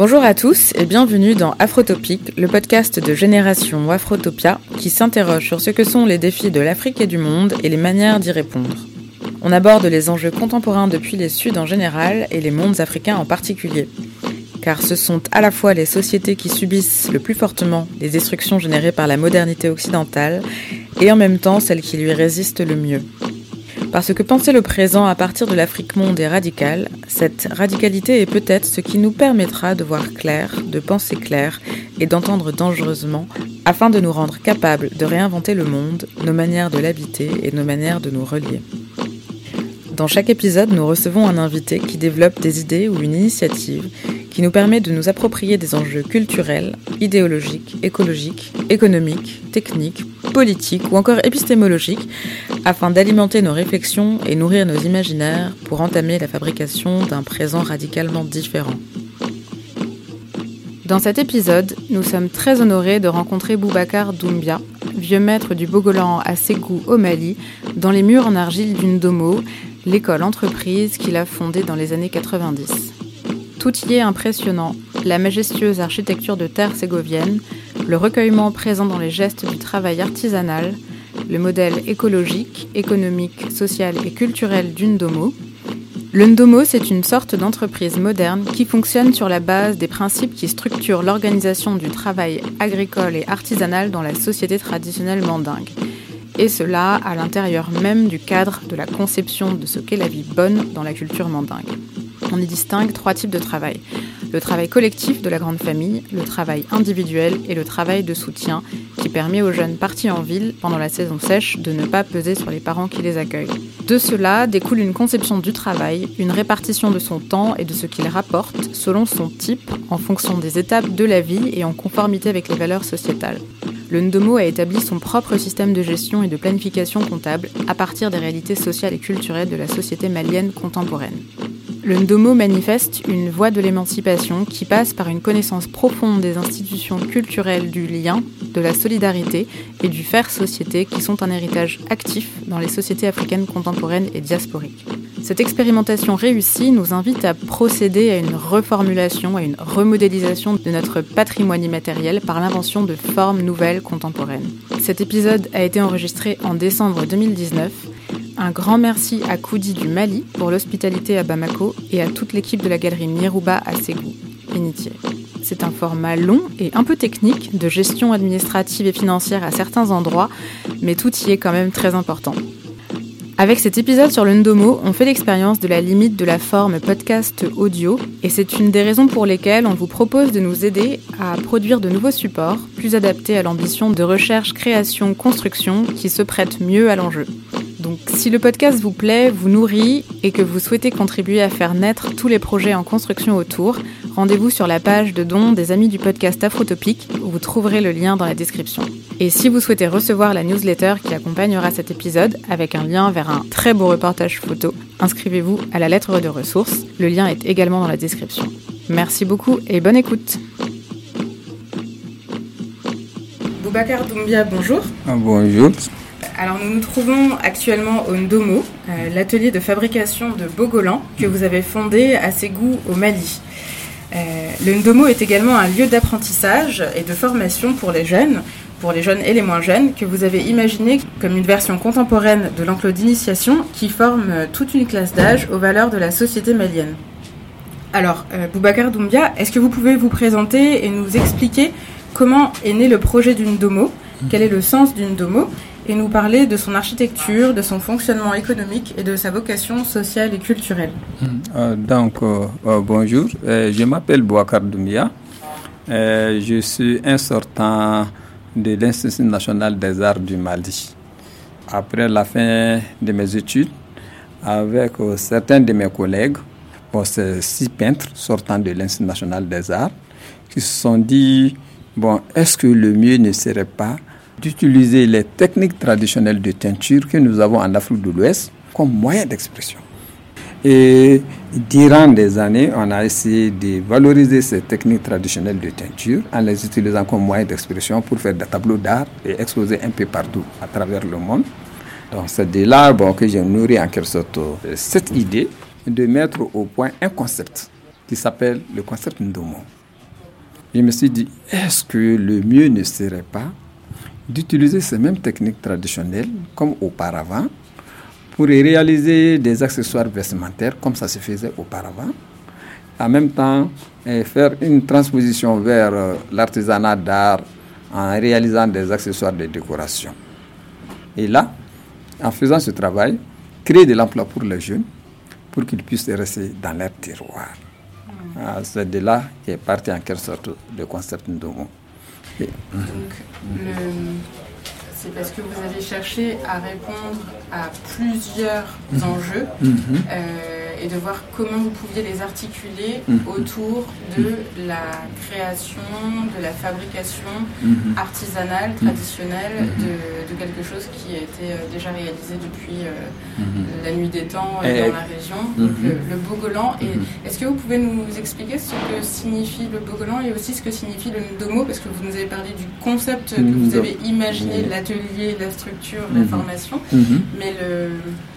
Bonjour à tous et bienvenue dans Afrotopique, le podcast de Génération Afrotopia qui s'interroge sur ce que sont les défis de l'Afrique et du monde et les manières d'y répondre. On aborde les enjeux contemporains depuis les Suds en général et les mondes africains en particulier. Car ce sont à la fois les sociétés qui subissent le plus fortement les destructions générées par la modernité occidentale et en même temps celles qui lui résistent le mieux. Parce que penser le présent à partir de l'Afrique monde est radical, cette radicalité est peut-être ce qui nous permettra de voir clair, de penser clair et d'entendre dangereusement afin de nous rendre capables de réinventer le monde, nos manières de l'habiter et nos manières de nous relier. Dans chaque épisode, nous recevons un invité qui développe des idées ou une initiative qui nous permet de nous approprier des enjeux culturels, idéologiques, écologiques, économiques, techniques, politiques ou encore épistémologiques afin d'alimenter nos réflexions et nourrir nos imaginaires pour entamer la fabrication d'un présent radicalement différent. Dans cet épisode, nous sommes très honorés de rencontrer Boubacar Doumbia, vieux maître du Bogolan à Ségou au Mali, dans les murs en argile d'une domo, l'école entreprise qu'il a fondée dans les années 90. Tout y est impressionnant, la majestueuse architecture de terre ségovienne, le recueillement présent dans les gestes du travail artisanal, le modèle écologique, économique, social et culturel d'une domo. Le Ndomo, c'est une sorte d'entreprise moderne qui fonctionne sur la base des principes qui structurent l'organisation du travail agricole et artisanal dans la société traditionnelle mandingue. Et cela à l'intérieur même du cadre de la conception de ce qu'est la vie bonne dans la culture mandingue. On y distingue trois types de travail le travail collectif de la grande famille, le travail individuel et le travail de soutien qui permet aux jeunes partis en ville pendant la saison sèche de ne pas peser sur les parents qui les accueillent. De cela découle une conception du travail, une répartition de son temps et de ce qu'il rapporte selon son type en fonction des étapes de la vie et en conformité avec les valeurs sociétales. Le Ndomo a établi son propre système de gestion et de planification comptable à partir des réalités sociales et culturelles de la société malienne contemporaine. Le Ndomo manifeste une voie de l'émancipation qui passe par une connaissance profonde des institutions culturelles du lien, de la solidarité et du faire société qui sont un héritage actif dans les sociétés africaines contemporaines et diasporiques. Cette expérimentation réussie nous invite à procéder à une reformulation, à une remodélisation de notre patrimoine immatériel par l'invention de formes nouvelles contemporaines. Cet épisode a été enregistré en décembre 2019 un grand merci à Koudi du Mali pour l'hospitalité à Bamako et à toute l'équipe de la galerie Nirouba à Ségou, Initié. C'est un format long et un peu technique de gestion administrative et financière à certains endroits, mais tout y est quand même très important. Avec cet épisode sur le Ndomo, on fait l'expérience de la limite de la forme podcast audio et c'est une des raisons pour lesquelles on vous propose de nous aider à produire de nouveaux supports plus adaptés à l'ambition de recherche, création, construction qui se prêtent mieux à l'enjeu. Donc si le podcast vous plaît, vous nourrit et que vous souhaitez contribuer à faire naître tous les projets en construction autour, rendez-vous sur la page de dons des amis du podcast Afrotopique où vous trouverez le lien dans la description. Et si vous souhaitez recevoir la newsletter qui accompagnera cet épisode avec un lien vers un très beau reportage photo, inscrivez-vous à la lettre de ressources. Le lien est également dans la description. Merci beaucoup et bonne écoute. Boubacar Doumbia, bonjour. Ah, bonjour. Alors nous nous trouvons actuellement au Ndomo, euh, l'atelier de fabrication de Bogolan que vous avez fondé à Ségou au Mali. Euh, le Ndomo est également un lieu d'apprentissage et de formation pour les jeunes, pour les jeunes et les moins jeunes, que vous avez imaginé comme une version contemporaine de l'enclos d'initiation qui forme toute une classe d'âge aux valeurs de la société malienne. Alors, euh, Boubacar Doumbia, est-ce que vous pouvez vous présenter et nous expliquer comment est né le projet d'une domo, quel est le sens d'une domo et nous parler de son architecture, de son fonctionnement économique et de sa vocation sociale et culturelle. Hmm. Euh, donc, euh, euh, bonjour, je m'appelle Doumia. je suis un sortant de l'Institut national des arts du Mali. Après la fin de mes études, avec certains de mes collègues, c'est six peintres sortant de l'Institut national des arts, qui se sont dit, bon, est-ce que le mieux ne serait pas d'utiliser les techniques traditionnelles de teinture que nous avons en Afrique de l'Ouest comme moyen d'expression et durant des années, on a essayé de valoriser ces techniques traditionnelles de teinture en les utilisant comme moyen d'expression pour faire des tableaux d'art et exposer un peu partout à travers le monde. Donc c'est de là que j'ai nourri en quelque sorte euh, cette idée de mettre au point un concept qui s'appelle le concept Ndomo. Je me suis dit, est-ce que le mieux ne serait pas d'utiliser ces mêmes techniques traditionnelles comme auparavant pour réaliser des accessoires vestimentaires comme ça se faisait auparavant. En même temps, faire une transposition vers euh, l'artisanat d'art en réalisant des accessoires de décoration. Et là, en faisant ce travail, créer de l'emploi pour les jeunes pour qu'ils puissent rester dans leur terroir. Ah, c'est de là qu'est parti en quelque sorte le concept de Donc, c'est parce que vous avez cherché à répondre à plusieurs mhm. enjeux. Mhm. Euh, et de voir comment vous pouviez les articuler mhm. autour de la création, de la fabrication artisanale, traditionnelle de, quelque chose qui a été euh, déjà réalisé depuis euh, la nuit des temps euh, dans la région, donc le, Bogolan. Et est-ce que vous pouvez nous expliquer ce que signifie le Bogolan et aussi ce que signifie le Ndomo Parce que vous nous avez parlé du concept que vous avez imaginé, l'atelier, la structure, la formation, mais le,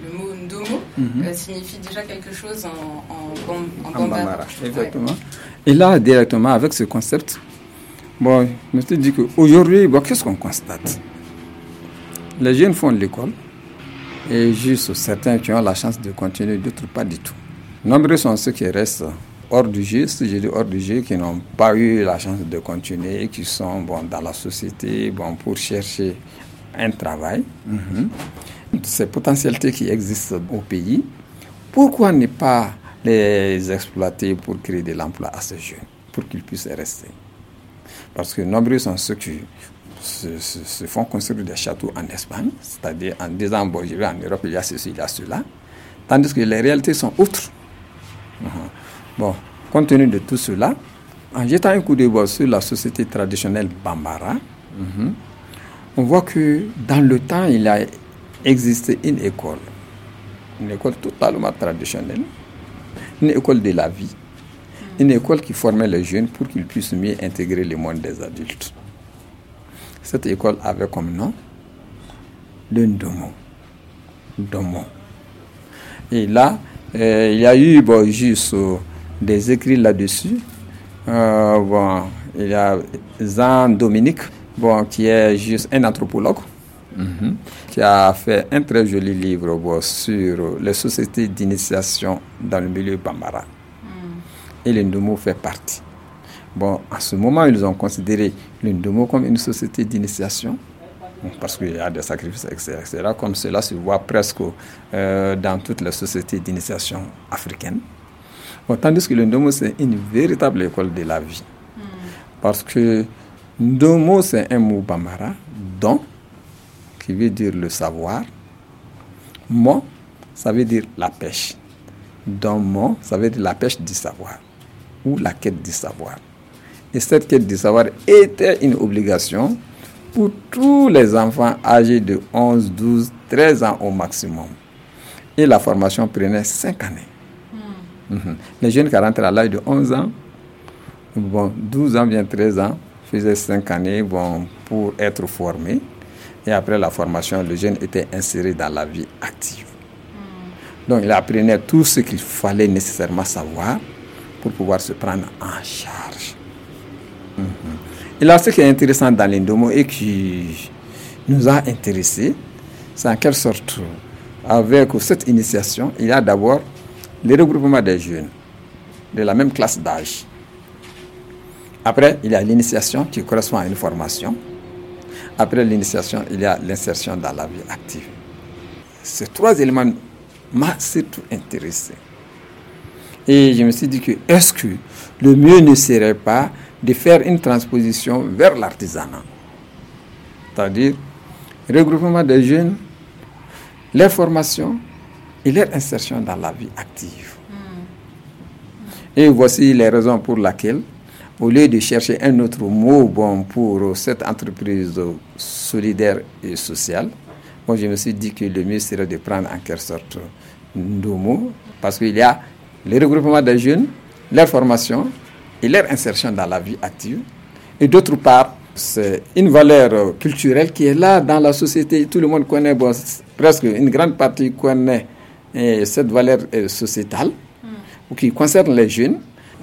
le mot Ndomo signifie déjà quelque chose en, en, en, Exactement. Et là, directement, avec ce concept, bon, je me suis dit qu'aujourd'hui, bon, qu'est-ce qu'on constate? Les jeunes font l'école, et juste certains qui ont la chance de continuer, d'autres pas du tout. Nombreux sont ceux qui restent hors du jeu, si je dis hors du jeu, qui n'ont pas eu la chance de continuer, qui sont bon, dans la société bon, pour chercher un travail. Mhm. Ces potentialités qui existent au pays, pourquoi ne pas les exploiter pour créer de l'emploi à ces jeunes, pour qu'ils puissent rester? Parce que nombreux sont ceux qui se, font construire des châteaux en Espagne, c'est-à-dire en disant, bon, je vais en Europe, il y a ceci, il y a cela, tandis que les réalités sont autres. Uh-huh. Bon, compte tenu de tout cela, en jetant un coup de bois sur la société traditionnelle Bambara, uh-huh, on voit que dans le temps, il a existé une école une école totalement traditionnelle, une école de la vie, une école qui formait les jeunes pour qu'ils puissent mieux intégrer le monde des adultes. Cette école avait comme nom le Ndomo. Ndomo. Et là, euh, il y a eu juste euh, des écrits là-dessus. Euh, il y a Jean Dominique, bon, qui est juste un anthropologue Mhm. qui a fait un très joli livre sur les sociétés d'initiation dans le milieu Bambara. Mm. Et l'Indomo fait partie. Bon, à ce moment, ils ont considéré l'Indomo comme une société d'initiation, parce qu'il y a des sacrifices, etc., comme cela se voit presque euh, dans toutes les sociétés d'initiation africaines. Bon, tandis que l'Indomo, c'est une véritable école de la vie. Mm. Parce que Ndomo, c'est un mot Bambara, dont qui veut dire le savoir. Mo, ça veut dire la pêche. Dans Mo, ça veut dire la pêche du savoir ou la quête du savoir. Et cette quête du savoir était une obligation pour tous les enfants âgés de 11, 12, 13 ans au maximum. Et la formation prenait 5 années. Hmm. Mhm. Les jeunes qui rentrent à l'âge de 11 ans, bon, 12 ans, bien 13 ans, faisaient 5 années bon, pour être formés. Et après la formation, le jeune était inséré dans la vie active. Donc il apprenait tout ce qu'il fallait nécessairement savoir pour pouvoir se prendre en charge. Mhm. Et là, ce qui est intéressant dans l'Indomo et qui nous a intéressés, c'est en quelle sorte, avec cette initiation, il y a d'abord le regroupement des jeunes de la même classe d'âge. Après, il y a l'initiation qui correspond à une formation. Après l'initiation, il y a l'insertion dans la vie active. Ces trois éléments m'ont surtout intéressé. Et je me suis dit que est-ce que le mieux ne serait pas de faire une transposition vers l'artisanat? C'est-à-dire regroupement des jeunes, leur formation et leur insertion dans la vie active. Hmm. Et voici les raisons pour lesquelles au lieu de chercher un autre mot bon, pour cette entreprise solidaire et sociale, bon, je me suis dit que le mieux serait de prendre en quelque sorte deux mots, parce qu'il y a le regroupement des jeunes, leur formation et leur insertion dans la vie active. Et d'autre part, c'est une valeur culturelle qui est là dans la société. Tout le monde connaît, bon, presque une grande partie connaît eh, cette valeur eh, sociétale mm. qui concerne les jeunes.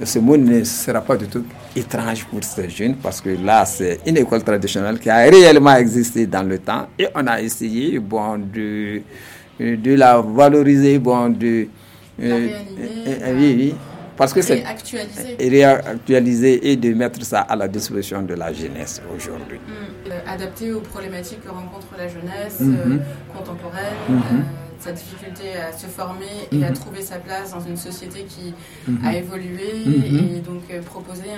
Ce mot ne sera pas du tout étrange pour ces jeunes parce que là, c'est une école traditionnelle qui a réellement existé dans le temps et on a essayé bon, de, de la valoriser, bon, de, euh, oui, oui, parce que c'est réactualisé et de mettre ça à la disposition de la jeunesse aujourd'hui. Mm. Euh, adapté aux problématiques que rencontre la jeunesse euh, contemporaine, mm-hmm. Sa difficulté à se former et à mm-hmm. trouver sa place dans une société qui a évolué et donc proposer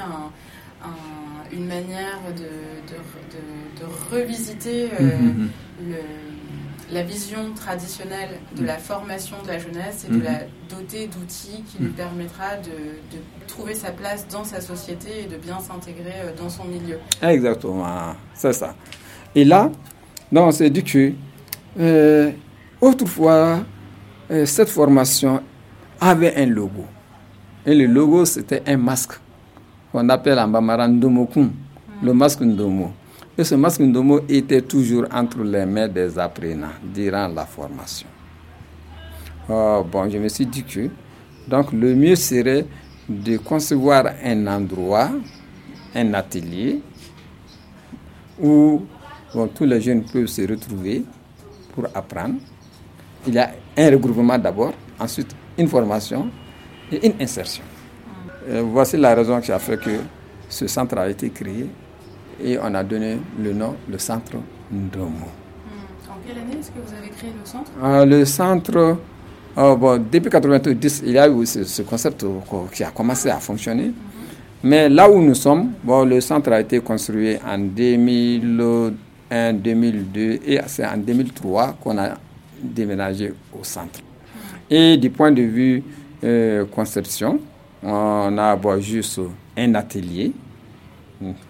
une manière de, de, revisiter le la vision traditionnelle de la formation de la jeunesse et de la doter d'outils qui lui permettra de, trouver sa place dans sa société et de bien s'intégrer euh, dans son milieu. Exactement, c'est ça. Et là, non, c'est du que euh, autrefois, euh, cette formation avait un logo. Et le logo, c'était un masque qu'on appelle en bamaran Ndomokun, le masque Ndomo. Et ce masque Ndomo était toujours entre les mains des apprenants durant la formation. Oh, bon, je me suis dit que donc le mieux serait de concevoir un endroit, un atelier où tous les jeunes peuvent se retrouver pour apprendre. Il y a un regroupement d'abord, ensuite une formation et une insertion. Euh, voici la raison qui a fait que ce centre a été créé et on a donné le nom, le centre Ndomo. Hmm. En quelle année est-ce que vous avez créé le centre? Euh, Le centre, euh, bon, depuis 1990, il y a eu ce, concept qui a commencé à fonctionner. Mhm. Mais là où nous sommes, bon, le centre a été construit en 2001, 2002 et c'est en 2003 qu'on a déménagé au centre. Hmm. Et du point de vue euh, conception, on a juste un atelier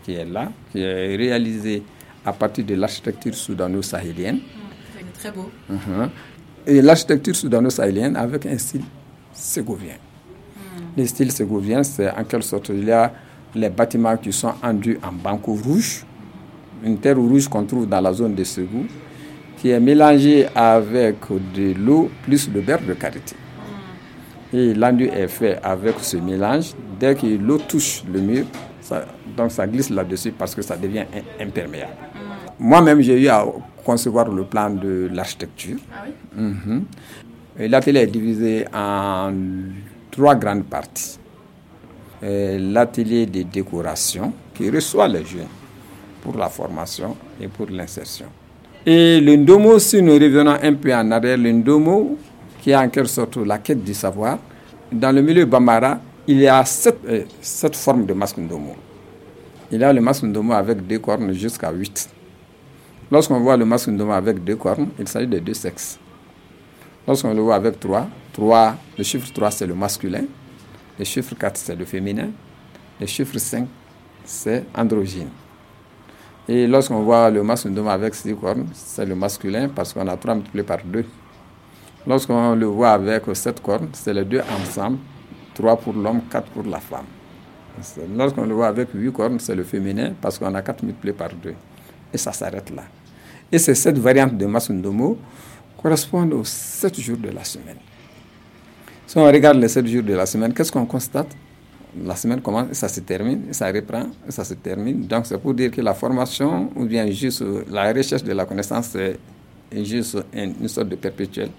qui est là, qui est réalisé à partir de l'architecture soudano-sahélienne. C'est très beau. Uh-huh. Et l'architecture soudano-sahélienne avec un style ségovien. Hmm. Le style ségovien, c'est en quelque sorte, il y a les bâtiments qui sont endus en banco rouge, une terre rouge qu'on trouve dans la zone de Ségou, qui est mélangée avec de l'eau plus le beurre de karité. Hmm. Et l'enduit est fait avec ce mélange. Dès que l'eau touche le mur, donc ça glisse là-dessus parce que ça devient imperméable. Mm. Moi-même, j'ai eu à concevoir le plan de l'architecture. Ah oui? Mhm. L'atelier est divisé en trois grandes parties. L'atelier de décoration qui reçoit les jeunes pour la formation et pour l'insertion. Et le Ndomo, si nous revenons un peu en arrière, le Ndomo, qui est en quelque sorte la quête du savoir, dans le milieu Bambara, il y a sept, euh, formes de masque Ndomo. Il y a le masque Ndomo avec deux cornes jusqu'à huit. Lorsqu'on voit le masque Ndomo avec deux cornes, il s'agit de deux sexes. Lorsqu'on le voit avec trois, trois le chiffre 3 c'est le masculin, le chiffre 4 c'est le féminin, le chiffre 5 c'est androgyne. Et lorsqu'on voit le masque avec six cornes, c'est le masculin parce qu'on a trois multiplié par deux. Lorsqu'on le voit avec sept cornes, c'est les deux ensemble 3 pour l'homme, 4 pour la femme. Lorsqu'on le voit avec 8 cornes, c'est le féminin parce qu'on a 4 multipliés par 2. Et ça s'arrête là. Et c'est cette variante de Masundomo correspond aux 7 jours de la semaine. Si on regarde les 7 jours de la semaine, qu'est-ce qu'on constate? La semaine commence ça se termine, ça reprend ça se termine. Donc c'est pour dire que la formation ou bien juste la recherche de la connaissance, c'est juste une sorte de perpétuel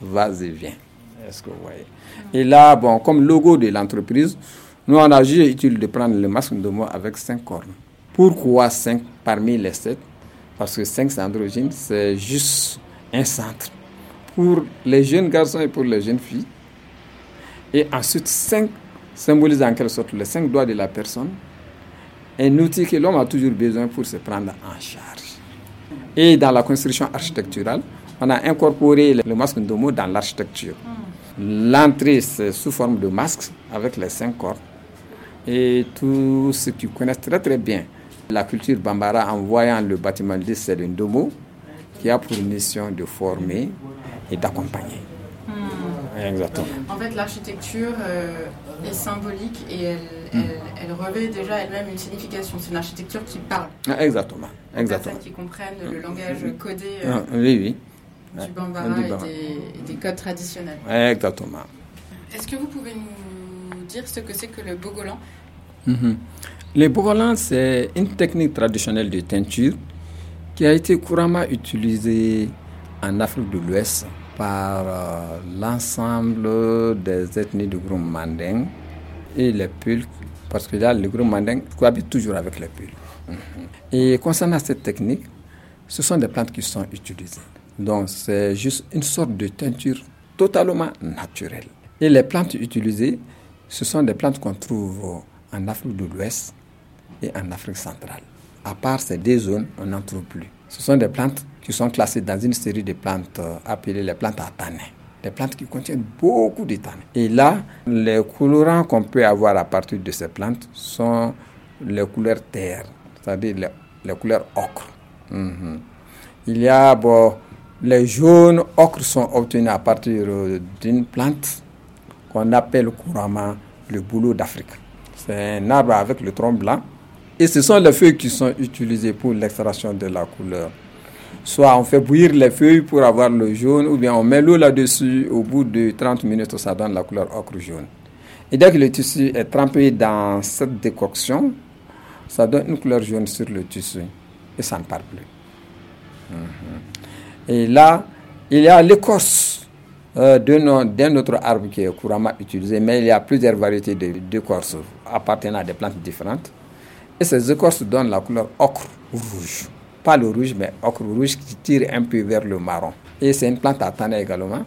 va-et-vient. Est-ce que vous voyez? Et là, bon, comme logo de l'entreprise, nous, on a jugé utile de prendre le masque de moi avec cinq cornes. Pourquoi cinq parmi les sept? Parce que cinq, c'est androgyne, c'est juste un centre pour les jeunes garçons et pour les jeunes filles. Et ensuite, cinq symbolise en quelque sorte les cinq doigts de la personne, un outil que l'homme a toujours besoin pour se prendre en charge. Et dans la construction architecturale, on a incorporé le masque Ndomo dans l'architecture. L'entrée, c'est sous forme de masque avec les cinq cordes. Et tous ceux qui connaissent très très bien la culture Bambara en voyant le bâtiment de c'est le Ndomo qui a pour mission de former et d'accompagner. Exactement. En fait, l'architecture euh, est symbolique et elle, hmm. elle, revêt déjà elle-même une signification. C'est une architecture qui parle. Ah, exactement. Exactement. qui comprennent le langage codé euh, oui, oui. du Bambara, et, des, codes traditionnels. Exactement. Est-ce que vous pouvez nous dire ce que c'est que le Bogolan? Mhm. Le Bogolan, c'est une technique traditionnelle de teinture qui a été couramment utilisée en Afrique de l'Ouest par euh, l'ensemble des ethnies du groupe Manding et les Pulques, parce que là, le groupe Manding cohabite toujours avec les Pulques. Et concernant cette technique, ce sont des plantes qui sont utilisées. Donc, c'est juste une sorte de teinture totalement naturelle. Et les plantes utilisées, ce sont des plantes qu'on trouve en Afrique de l'Ouest et en Afrique centrale. À part ces deux zones, on n'en trouve plus. Ce sont des plantes qui sont classées dans une série de plantes euh, appelées les plantes à tanin. Des plantes qui contiennent beaucoup de tanin. Et là, les colorants qu'on peut avoir à partir de ces plantes sont les couleurs terre, c'est-à-dire les, couleurs ocre. Mhm. Il y a bon, les jaunes ocre sont obtenus à partir euh, d'une plante qu'on appelle couramment le boulot d'Afrique. C'est un arbre avec le tronc blanc et ce sont les feuilles qui sont utilisées pour l'extraction de la couleur. Soit on fait bouillir les feuilles pour avoir le jaune, ou bien on met l'eau là-dessus. Au bout de 30 minutes, ça donne la couleur ocre jaune. Et dès que le tissu est trempé dans cette décoction, ça donne une couleur jaune sur le tissu. Et ça ne part plus. Mhm. Et là, il y a l'écorce euh, d'un autre arbre qui est couramment utilisé, mais il y a plusieurs variétés d'écorces appartenant à des plantes différentes. Et ces écorces donnent la couleur ocre rouge. Pas le rouge, mais ocre rouge qui tire un peu vers le marron. Et c'est une plante à tanner également.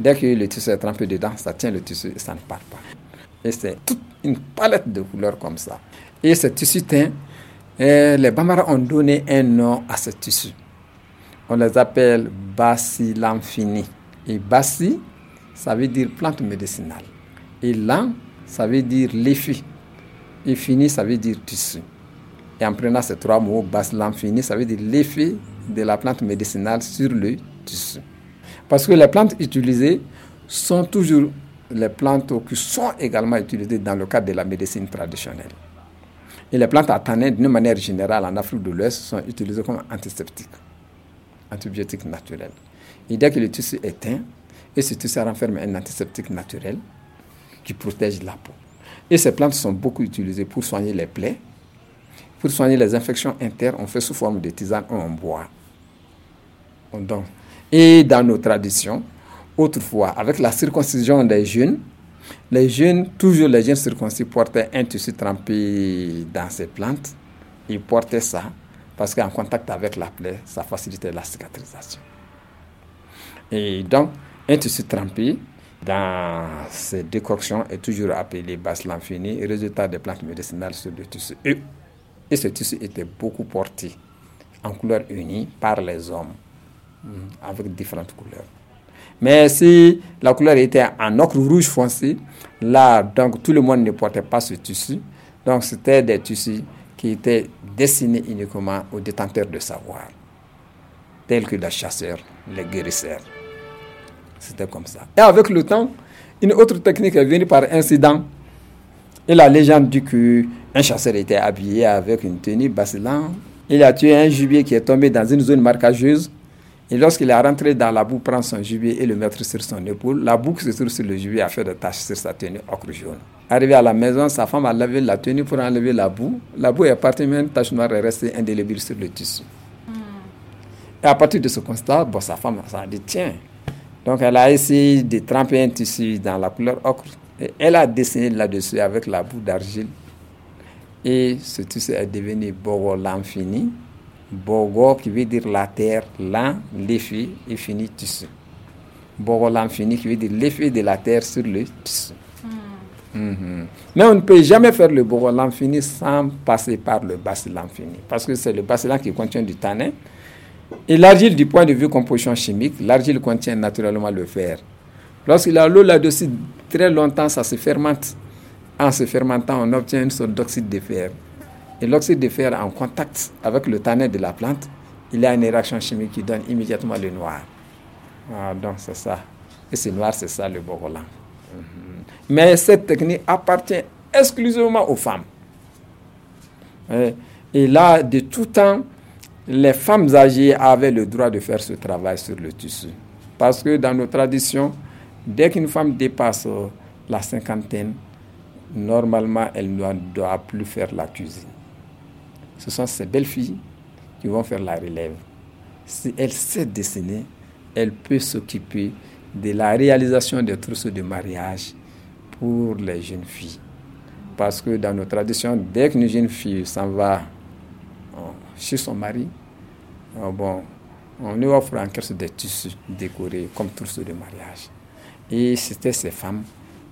Dès que le tissu est trempé dedans, ça tient le tissu et ça ne part pas. Et c'est toute une palette de couleurs comme ça. Et ce tissu teint, les Bambara ont donné un nom à ce tissu. On les appelle basilamphini. Et basi, ça veut dire plante médicinale. Et lam, ça veut dire l'effi. Et fini, ça veut dire tissu. Et en prenant ces trois mots, fini, ça veut dire l'effet de la plante médicinale sur le tissu. Parce que les plantes utilisées sont toujours les plantes qui sont également utilisées dans le cadre de la médecine traditionnelle. Et les plantes à d'une manière générale, en Afrique de l'Ouest, sont utilisées comme antiseptiques, antibiotiques naturels. Et dès que le tissu est teint, et ce tissu renferme un antiseptique naturel qui protège la peau. Et ces plantes sont beaucoup utilisées pour soigner les plaies, pour soigner les infections internes. On fait sous forme de tisane ou en bois. Et dans nos traditions, autrefois, avec la circoncision des jeunes, les jeunes, toujours les jeunes circoncis, portaient un tissu trempé dans ces plantes. Ils portaient ça parce qu'en contact avec la plaie, ça facilitait la cicatrisation. Et donc, un tissu trempé, dans ces décoctions est toujours appelé basse l'infini, résultat des plantes médicinales sur le tissu. Et, et ce tissu était beaucoup porté en couleur unie par les hommes, hmm, avec différentes couleurs. Mais si la couleur était en ocre rouge foncé, là, donc tout le monde ne portait pas ce tissu. Donc c'était des tissus qui étaient destinés uniquement aux détenteurs de savoir, tels que les chasseurs, les guérisseurs. C'était comme ça. Et avec le temps, une autre technique est venue par incident. Et la légende dit qu'un chasseur était habillé avec une tenue bassilante. Il a tué un gibier qui est tombé dans une zone marcageuse. Et lorsqu'il est rentré dans la boue, prend son gibier et le mettre sur son épaule. La boue qui se trouve sur le gibier a fait des taches sur sa tenue ocre jaune. Arrivé à la maison, sa femme a lavé la tenue pour enlever la boue. La boue est partie, mais une tache noire est restée indélébile sur le tissu. Et à partir de ce constat, sa femme a dit tiens, donc elle a essayé de tremper un tissu dans la couleur ocre. Et elle a dessiné là-dessus avec la boue d'argile. Et ce tissu est devenu Bogo l'infini. Bogo qui veut dire la terre, l'an, l'effet, et fini tissu. Bogo l'infini qui veut dire l'effet de la terre sur le tissu. Hmm. Mhm. Mais on ne peut jamais faire le Bogo l'infini sans passer par le bassin l'infini. Parce que c'est le bassin qui contient du tanin. Et l'argile, du point de vue composition chimique, l'argile contient naturellement le fer. Lorsqu'il a l'eau là-dessus, très longtemps, ça se fermente en se fermentant, on obtient une sorte d'oxyde de fer. Et l'oxyde de fer, en contact avec le tanin de la plante, il y a une réaction chimique qui donne immédiatement le noir. Ah, donc c'est ça. Et ce noir, c'est ça le bogolan. Mhm. Mais cette technique appartient exclusivement aux femmes. Et là, de tout temps, les femmes âgées avaient le droit de faire ce travail sur le tissu. Parce que dans nos traditions, dès qu'une femme dépasse la cinquantaine, normalement, elle ne doit plus faire la cuisine. Ce sont ces belles filles qui vont faire la relève. Si elle sait dessiner, elle peut s'occuper de la réalisation des trousseaux de mariage pour les jeunes filles. Parce que dans nos traditions, dès qu'une jeune fille s'en va chez son mari, euh, bon, on lui offre en quelque des tissus décorés comme trousseau de mariage. Et c'était ces femmes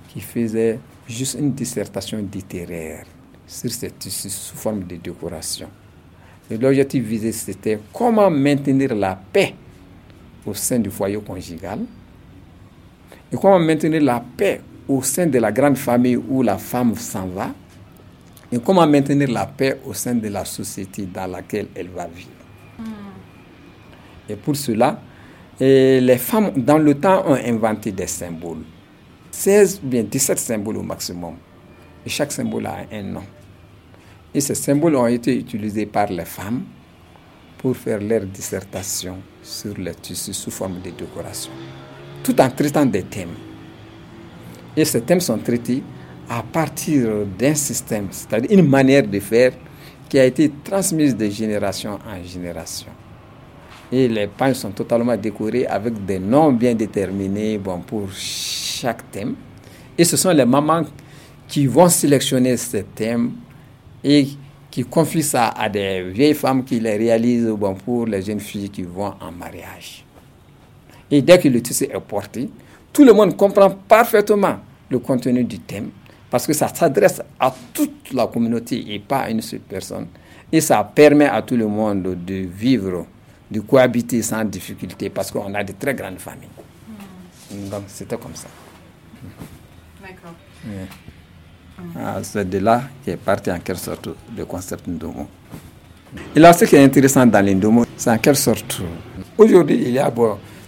qui faisaient juste une dissertation littéraire sur ces tissus sous forme de décoration. L'objectif visé, c'était comment maintenir la paix au sein du foyer conjugal et comment maintenir la paix au sein de la grande famille où la femme s'en va et comment maintenir la paix au sein de la société dans laquelle elle va vivre. Et pour cela, les femmes, dans le temps, ont inventé des symboles. 16 ou bien 17 symboles au maximum. Et chaque symbole a un nom. Et ces symboles ont été utilisés par les femmes pour faire leur dissertation sur les tissus sous forme de décoration, tout en traitant des thèmes. Et ces thèmes sont traités à partir d'un système, c'est-à-dire une manière de faire qui a été transmise de génération en génération. Et les pages sont totalement décorées avec des noms bien déterminés bon, pour chaque thème. Et ce sont les mamans qui vont sélectionner ces thèmes et qui confient ça à des vieilles femmes qui les réalisent bon, pour les jeunes filles qui vont en mariage. Et dès que le tissu est porté, tout le monde comprend parfaitement le contenu du thème parce que ça s'adresse à toute la communauté et pas à une seule personne. Et ça permet à tout le monde de vivre de cohabiter sans difficulté parce qu'on a de très grandes familles. Hmm. Donc c'était comme ça. D'accord. Ah, c'est de là qu'est parti en quelque sorte le concept Ndomo. Et là, ce qui est intéressant dans l'Indomo, c'est en quelque sorte, aujourd'hui, il y a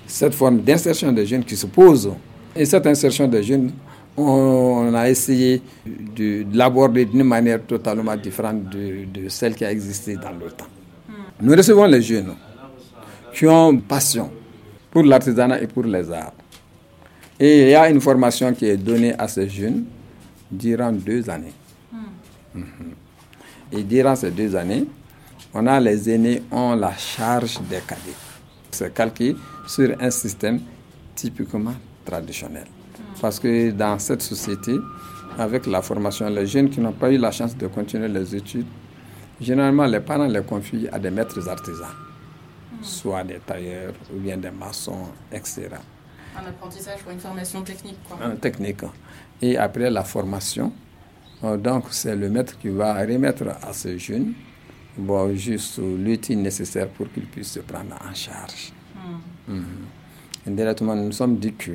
cette forme d'insertion des jeunes qui se pose. Et cette insertion des jeunes, on a essayé de, l'aborder d'une manière totalement différente de, de, celle qui a existé dans le temps. Hmm. Nous recevons les jeunes qui ont passion pour l'artisanat et pour les arts. Et il y a une formation qui est donnée à ces jeunes durant deux années. Hmm. Et durant ces deux années, on a les aînés ont la charge des cadets. C'est calqué sur un système typiquement traditionnel. Hmm. Parce que dans cette société, avec la formation, les jeunes qui n'ont pas eu la chance de continuer les études, généralement les parents les confient à des maîtres artisans soit des tailleurs ou bien des maçons, etc. Un apprentissage ou une formation technique. Quoi. technique. Et après la formation, euh, donc c'est le maître qui va remettre à ce jeune bon, juste l'outil nécessaire pour qu'il puisse se prendre en charge. Hmm. Mhm. Indirectement, nous sommes dit que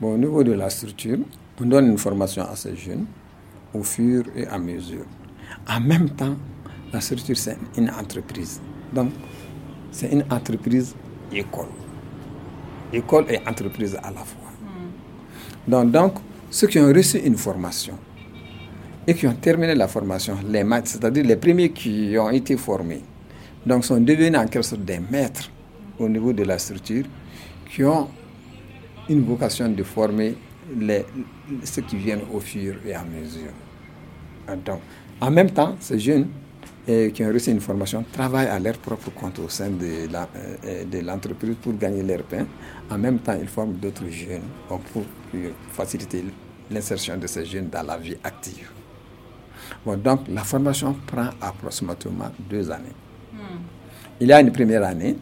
bon, au niveau de la structure, on donne une formation à ces jeunes au fur et à mesure. En même temps, la structure, c'est une entreprise. Donc, c'est une entreprise école. École et entreprise à la fois. Hmm. Donc, donc, ceux qui ont reçu une formation et qui ont terminé la formation, les maîtres, c'est-à-dire les premiers qui ont été formés, donc sont devenus en quelque sorte des maîtres au niveau de la structure qui ont une vocation de former les, ceux qui viennent au fur et à mesure. Donc, en même temps, ces jeunes et qui ont reçu une formation travaillent à leur propre compte au sein de, euh, de l'entreprise pour gagner leur pain. En même temps, ils forment d'autres jeunes pour faciliter l'insertion de ces jeunes dans la vie active. Bon, donc, la formation prend approximativement deux années. Hmm. Il y a une première année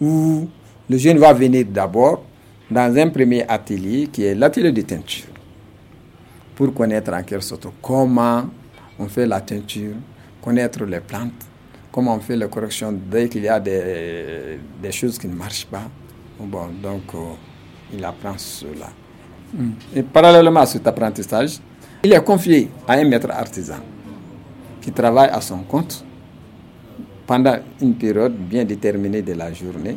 où le jeune va venir d'abord dans un premier atelier qui est l'atelier de teinture pour connaître en quelque sorte comment on fait la teinture, connaître les plantes, comment on fait la correction dès qu'il y a des, des, choses qui ne marchent pas. Bon, donc, euh, il apprend cela. Mm. Et parallèlement à cet apprentissage, Il est confié à un maître artisan qui travaille à son compte pendant une période bien déterminée de la journée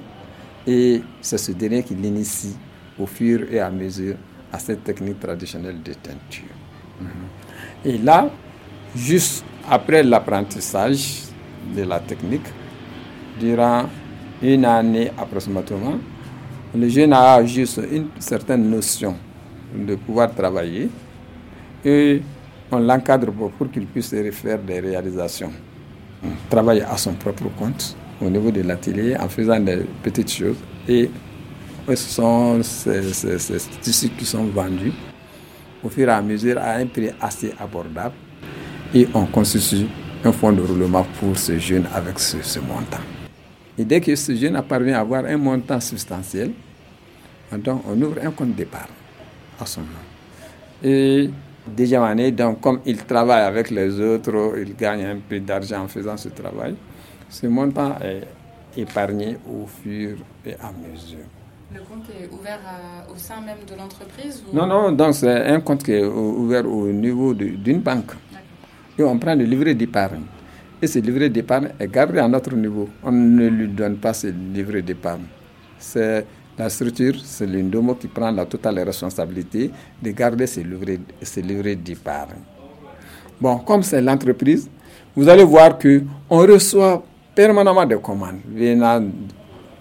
et c'est ce dernier qui l'initie au fur et à mesure à cette technique traditionnelle de teinture. Et là, juste après l'apprentissage de la technique, durant une année approximativement, le jeune a juste une certaine notion de pouvoir travailler et on l'encadre pour qu'il puisse faire des réalisations. Travailler à son propre compte au niveau de l'atelier en faisant des petites choses et ce sont ces, ces, tissus qui sont vendus au fur et à mesure à un prix assez abordable et on constitue un fonds de roulement pour ce jeune avec ce, ce montant. Et dès que ce jeune a parvenu à avoir un montant substantiel, donc on ouvre un compte d'épargne à son nom. Et déjà année, donc comme il travaille avec les autres, il gagne un peu d'argent en faisant ce travail. Ce montant est épargné au fur et à mesure. Le compte est ouvert au sein même de l'entreprise Non, non, donc c'est un compte qui est ouvert au niveau d'une banque. Et on prend le livret d'épargne. Et ce livret d'épargne est gardé à notre niveau. On ne lui donne pas ce livret d'épargne. C'est la structure, c'est l'Indomo qui prend la totale responsabilité de garder ce livret, ce livret d'épargne. Bon, comme c'est l'entreprise, vous allez voir que on reçoit permanemment des commandes venant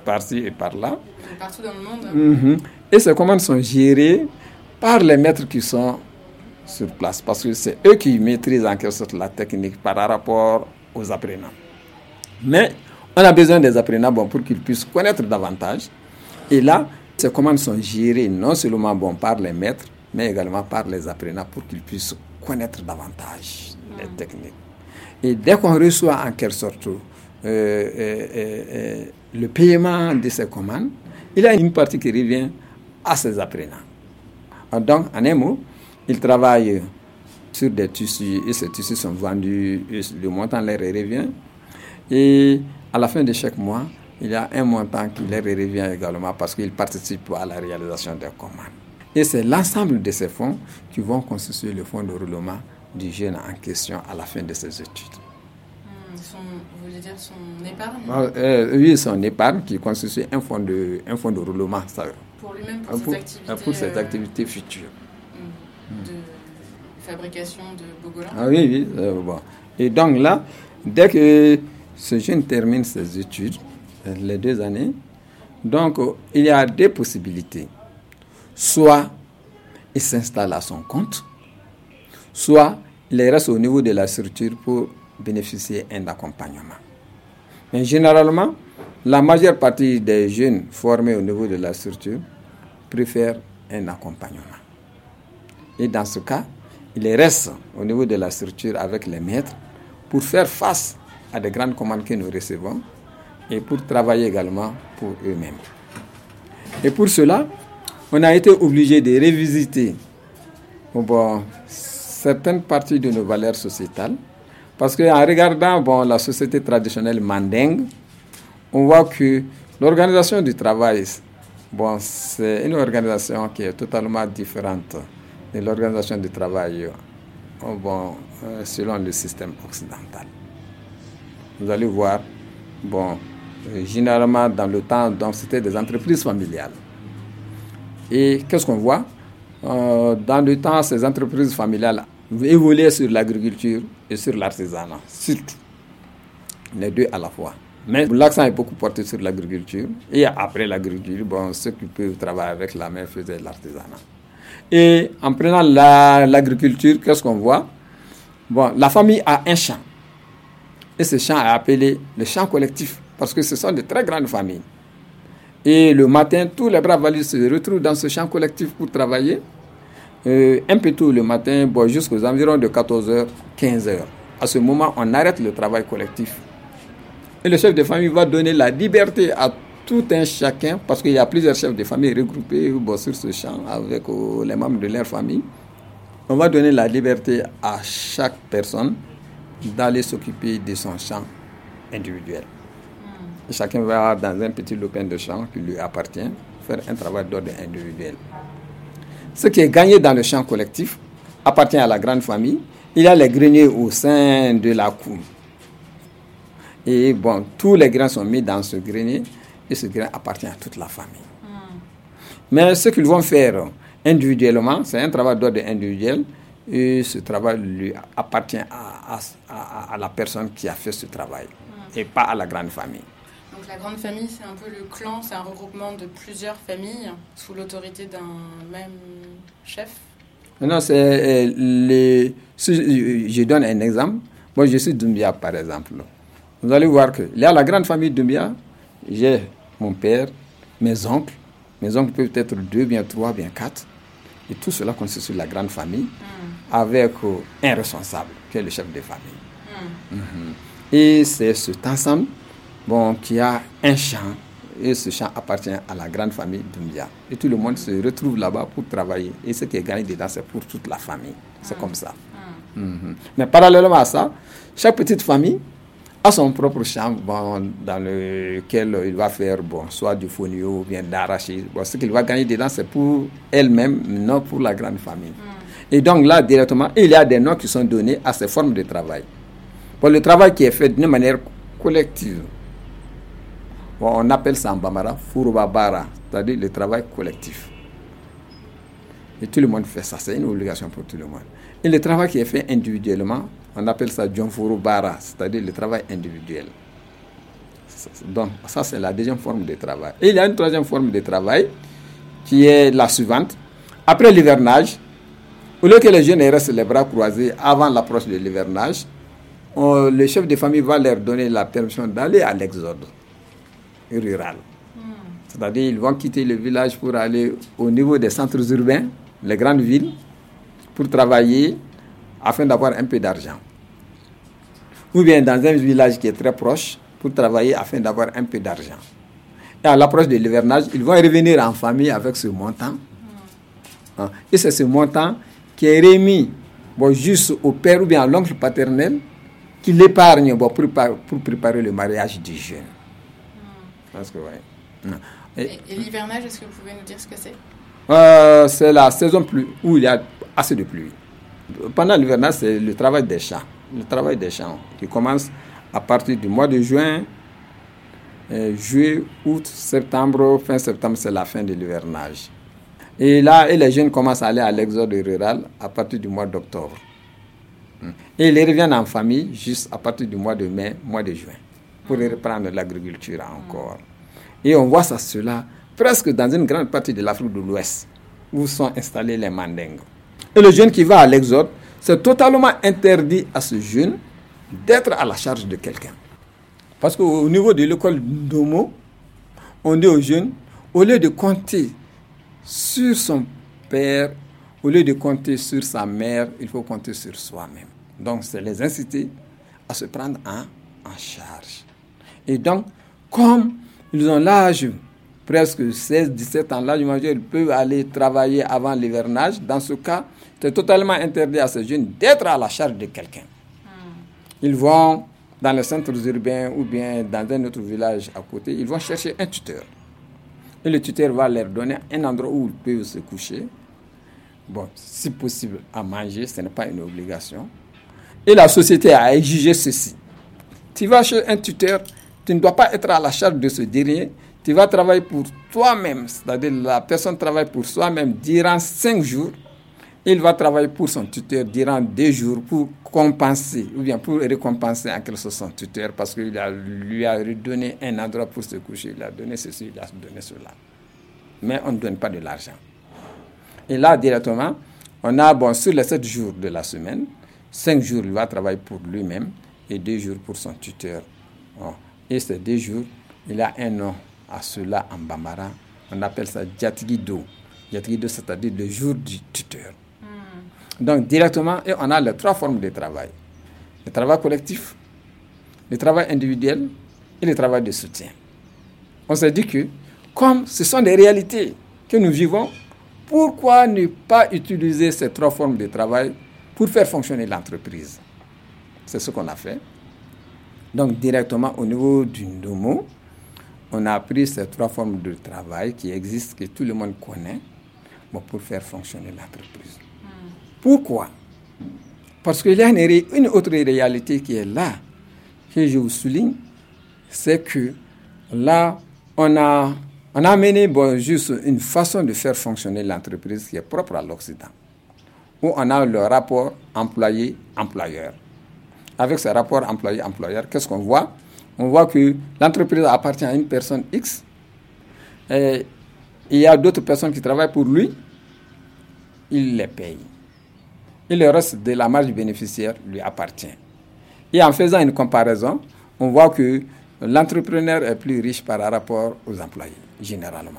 par-ci et par-là. Partout dans le monde. Mhm. Et ces commandes sont gérées par les maîtres qui sont sur place, parce que c'est eux qui maîtrisent en quelque sorte la technique par rapport aux apprenants. Mais on a besoin des apprenants bon, pour qu'ils puissent connaître davantage. Et là, ces commandes sont gérées non seulement bon, par les maîtres, mais également par les apprenants pour qu'ils puissent connaître davantage les mm. techniques. Et dès qu'on reçoit en quelque sorte euh, euh, euh, le paiement de ces commandes, il y a une partie qui revient à ces apprenants. Donc, en un mot, ils travaillent sur des tissus et ces tissus sont vendus, et le montant leur revient. Et à la fin de chaque mois, il y a un montant qui leur revient également parce qu'ils participent à la réalisation des commandes. Et c'est l'ensemble de ces fonds qui vont constituer le fonds de roulement du jeune en question à la fin de ses études. Hmm, son, vous voulez dire son épargne? Ah, euh, Oui, son épargne qui constitue un fonds de, un fonds de roulement. Ça, pour lui-même, pour, ses activités, pour ses activités futures. Fabrication de Bogolan Ah oui, oui. Euh, bon. Et donc là, dès que ce jeune termine ses études, euh, les deux années, donc il y a deux possibilités. Soit il s'installe à son compte, soit il reste au niveau de la structure pour bénéficier d'un accompagnement. Mais généralement, la majeure partie des jeunes formés au niveau de la structure préfèrent un accompagnement. Et dans ce cas, il reste au niveau de la structure avec les maîtres pour faire face à des grandes commandes que nous recevons et pour travailler également pour eux-mêmes. Et pour cela, on a été obligé de revisiter bon, certaines parties de nos valeurs sociétales parce qu'en regardant bon, la société traditionnelle mandingue, on voit que l'organisation du travail, bon, c'est une organisation qui est totalement différente l'organisation du travail bon, euh, selon le système occidental. Vous allez voir, bon, euh, généralement dans le temps, c'était des entreprises familiales. Et qu'est-ce qu'on voit? Euh, Dans le temps, ces entreprises familiales évoluaient sur l'agriculture et sur l'artisanat, surtout. Les deux à la fois. Mais l'accent est beaucoup porté sur l'agriculture. Et après l'agriculture, bon, ceux qui peuvent travailler avec la main faisaient l'artisanat. Et en prenant l'agriculture, qu'est-ce qu'on voit? Bon, la famille a un champ. Et ce champ est appelé le champ collectif parce que ce sont de très grandes familles. Et le matin, tous les braves valides se retrouvent dans ce champ collectif pour travailler. Euh, un peu tôt le matin, bon, jusqu'aux environs de 14h, 15h. À ce moment, on arrête le travail collectif. Et le chef de famille va donner la liberté à tout un chacun, parce qu'il y a plusieurs chefs de famille regroupés bon, sur ce champ avec euh, les membres de leur famille. On va donner la liberté à chaque personne d'aller s'occuper de son champ individuel. Chacun va dans un petit lopin de champ qui lui appartient faire un travail d'ordre individuel. Ce qui est gagné dans le champ collectif, appartient à la grande famille. Il y a les greniers au sein de la cour. Et bon, tous les grains sont mis dans ce grenier et ce grain appartient à toute la famille. Mais ce qu'ils vont faire individuellement, c'est un travail d'ordre individuel et ce travail lui appartient à, à, la personne qui a fait ce travail hmm. et pas à la grande famille. Donc la grande famille, c'est un peu le clan, c'est un regroupement de plusieurs familles sous l'autorité d'un même chef? Non, c'est euh, je donne un exemple. Moi, je suis Doumbia, par exemple. Vous allez voir qu'il y a la grande famille Doumbia. J'ai mon père, mes oncles. Mes oncles peuvent être deux, bien trois, bien quatre. Et tout cela constitue la grande famille hmm. avec euh, un responsable qui est le chef de famille. Hmm. Mhm. Et c'est cet ensemble bon, qui a un champ, et ce champ appartient à la grande famille Doumbia. Et tout le monde se retrouve là-bas pour travailler. Et ce qui est gagné dedans, c'est pour toute la famille. C'est comme ça. Mhm. Mais parallèlement à ça, chaque petite famille a son propre champ bon, dans lequel il va faire bon, soit du fonio ou bien d'arracher. Bon, ce qu'il va gagner dedans, c'est pour elle-même, non pour la grande famille. Et donc là, directement, il y a des noms qui sont donnés à ces formes de travail. Pour le travail qui est fait d'une manière collective, on appelle ça en Bamara Furubabara, c'est-à-dire le travail collectif. Et tout le monde fait ça, c'est une obligation pour tout le monde. Et le travail qui est fait individuellement, on appelle ça Furubara, c'est-à-dire le travail individuel. Donc, ça, c'est la deuxième forme de travail. Et il y a une troisième forme de travail qui est la suivante. Après l'hivernage, au lieu que les jeunes restent les bras croisés avant l'approche de l'hivernage, le chef de famille va leur donner la permission d'aller à l'exode rural. C'est-à-dire ils vont quitter le village pour aller au niveau des centres urbains, les grandes villes, pour travailler afin d'avoir un peu d'argent. Ou bien dans un village qui est très proche pour travailler afin d'avoir un peu d'argent. Et à l'approche de l'hivernage, ils vont revenir en famille avec ce montant. Hein. Et c'est ce montant qui est remis bon, juste au père ou bien à l'oncle paternel qui l'épargne bon, pour, pour préparer le mariage du jeune. Parce que, Et, l'hivernage, est-ce que vous pouvez nous dire ce que c'est? Euh, C'est la saison plus, où il y a assez de pluie. Pendant l'hivernage, c'est le travail des champs. Le travail des champs qui commence à partir du mois de juin, juillet, août, septembre, fin septembre, c'est la fin de l'hivernage. Et là, et les jeunes commencent à aller à l'exode rural à partir du mois d'octobre. Et ils reviennent en famille juste à partir du mois de mai, mois de juin pour reprendre l'agriculture encore. Et on voit ça, cela presque dans une grande partie de l'Afrique de l'Ouest, où sont installés les mandingues. Et le jeune qui va à l'exode, c'est totalement interdit à ce jeune d'être à la charge de quelqu'un. Parce qu'au niveau de l'école d'Omo, on dit aux jeunes, au lieu de compter sur son père, au lieu de compter sur sa mère, il faut compter sur soi-même. Donc, c'est les inciter à se prendre en, en charge. Et donc, comme ils ont l'âge, presque 16-17 ans, l'âge majeur, ils peuvent aller travailler avant l'hivernage. Dans ce cas, c'est totalement interdit à ces jeunes d'être à la charge de quelqu'un. Hmm. Ils vont dans les centres urbains ou bien dans un autre village à côté, ils vont chercher un tuteur. Et le tuteur va leur donner un endroit où ils peuvent se coucher. Bon, si possible, à manger, ce n'est pas une obligation. Et la société a exigé ceci. Tu vas chez un tuteur, tu ne dois pas être à la charge de ce dernier. Tu vas travailler pour toi-même. C'est-à-dire la personne travaille pour soi-même durant cinq jours. Il va travailler pour son tuteur durant deux jours pour compenser, ou bien pour récompenser en quelque sorte son tuteur parce qu'il lui a donné un endroit pour se coucher. Il a donné ceci, il a donné cela. Mais on ne donne pas de l'argent. Et là, directement, on a, bon, sur les sept jours de la semaine, cinq jours, il va travailler pour lui-même et deux jours pour son tuteur. Et ces deux jours, il a un nom à cela en Bambara. On appelle ça Jatigido. Jatigido, c'est-à-dire le jour du tuteur. Hmm. Donc, directement, et on a les trois formes de travail. Le travail collectif, le travail individuel et le travail de soutien. On s'est dit que, comme ce sont des réalités que nous vivons, pourquoi ne pas utiliser ces trois formes de travail pour faire fonctionner l'entreprise? C'est ce qu'on a fait. Donc directement au niveau du Ndomo, on a pris ces trois formes de travail qui existent, que tout le monde connaît, pour faire fonctionner l'entreprise. Hmm. Pourquoi? Parce qu'il y a une, autre réalité qui est là, que je vous souligne, c'est que là, on a, on a mené bon, juste une façon de faire fonctionner l'entreprise qui est propre à l'Occident, où on a le rapport employé-employeur. Avec ce rapport employé-employeur, qu'est-ce qu'on voit? On voit que l'entreprise appartient à une personne X, et il y a d'autres personnes qui travaillent pour lui, il les paye et le reste de la marge bénéficiaire lui appartient. Et en faisant une comparaison, on voit que l'entrepreneur est plus riche par rapport aux employés, généralement.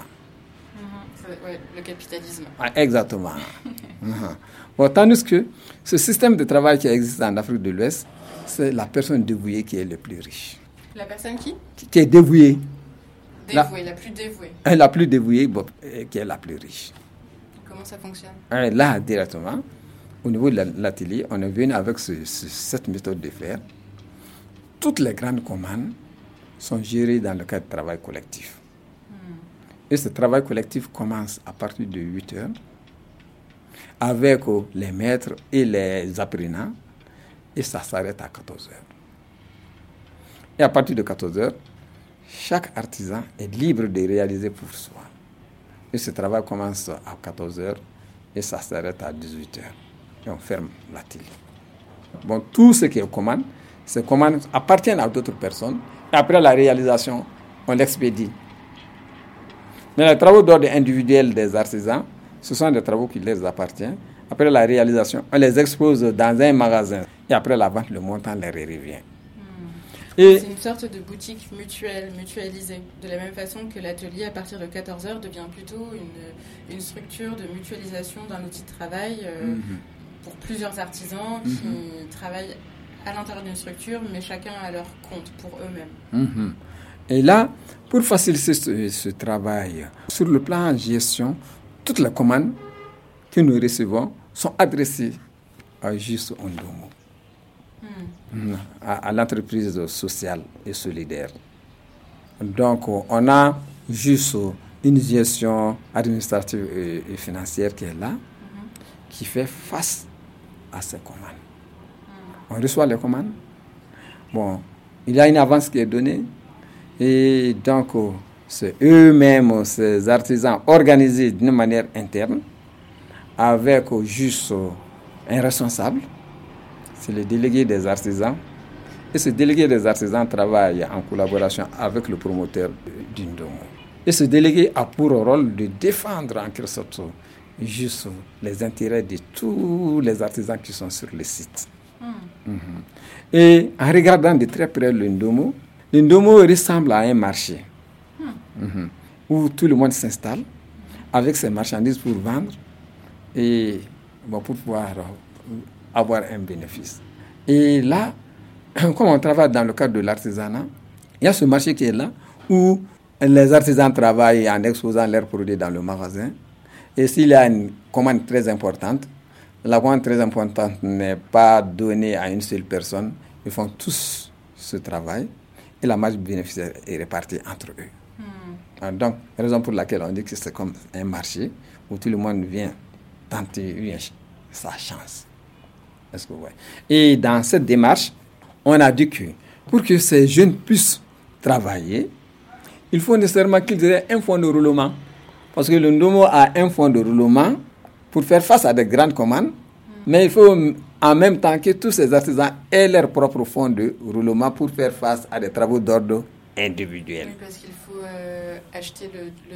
Mhm. le capitalisme. Ah, exactement. Mhm. tandis que ce système de travail qui existe en Afrique de l'Ouest, c'est la personne dévouée qui est le plus riche. La personne qui? Qui est dévouée. Dévouée, la, plus dévouée. La plus dévouée, qui est la plus riche. Comment ça fonctionne? Là, directement, au niveau de l'atelier, on est venu avec cette méthode de faire. Toutes les grandes commandes sont gérées dans le cadre de travail collectif. Hmm. Et ce travail collectif commence à partir de 8 heures avec les maîtres et les apprenants et ça s'arrête à 14 heures. Et à partir de 14 heures, chaque artisan est libre de réaliser pour soi. Et ce travail commence à 14 heures et ça s'arrête à 18 heures on ferme la télé. Bon, tout ce qui est commande, ces commandes appartiennent à d'autres personnes. Et après la réalisation, on l'expédie. Mais les travaux d'ordre individuel des artisans, ce sont des travaux qui les appartiennent. Après la réalisation, on les expose dans un magasin. Et après la vente, le montant leur revient. C'est une sorte de boutique mutuelle, mutualisée. De la même façon que l'atelier, à partir de 14h, devient plutôt une, structure de mutualisation d'un outil de travail. Euh, mhm pour plusieurs artisans qui mhm. travaillent à l'intérieur d'une structure, mais chacun à leur compte pour eux-mêmes. Mhm. Et là, pour faciliter ce, travail, sur le plan gestion, toutes les commandes que nous recevons sont adressées à Juste Ondomo. À, l'entreprise sociale et solidaire. Donc, on a juste une gestion administrative et, financière qui est là, qui fait face à ces commandes. On reçoit les commandes. Bon, il y a une avance qui est donnée. Et donc, c'est eux-mêmes, ces artisans, organisés d'une manière interne, avec juste un responsable. C'est le délégué des artisans. Et ce délégué des artisans travaille en collaboration avec le promoteur d'Indomo. Et ce délégué a pour rôle de défendre en quelque sorte juste les intérêts de tous les artisans qui sont sur le site. Hmm. Mhm. Et en regardant de très près l'Indomo, l'Indomo ressemble à un marché hmm. mhm. où tout le monde s'installe avec ses marchandises pour vendre et bon, pour pouvoir avoir un bénéfice. Et là, comme on travaille dans le cadre de l'artisanat, il y a ce marché qui est là où les artisans travaillent en exposant leurs produits dans le magasin et s'il y a une commande très importante, la commande très importante n'est pas donnée à une seule personne. Ils font tous ce travail et la marge bénéficiaire est répartie entre eux. Ah, donc, raison pour laquelle on dit que c'est comme un marché où tout le monde vient tenter sa chance. Est-ce que vous voyez? Et dans cette démarche, on a dit que pour que ces jeunes puissent travailler, il faut nécessairement qu'ils aient un fonds de roulement parce que le Ndomo a un fonds de roulement pour faire face à des grandes commandes, mais il faut en même temps que tous ces artisans aient leur propre fonds de roulement pour faire face à des travaux d'ordre individuel. parce qu'il faut euh, acheter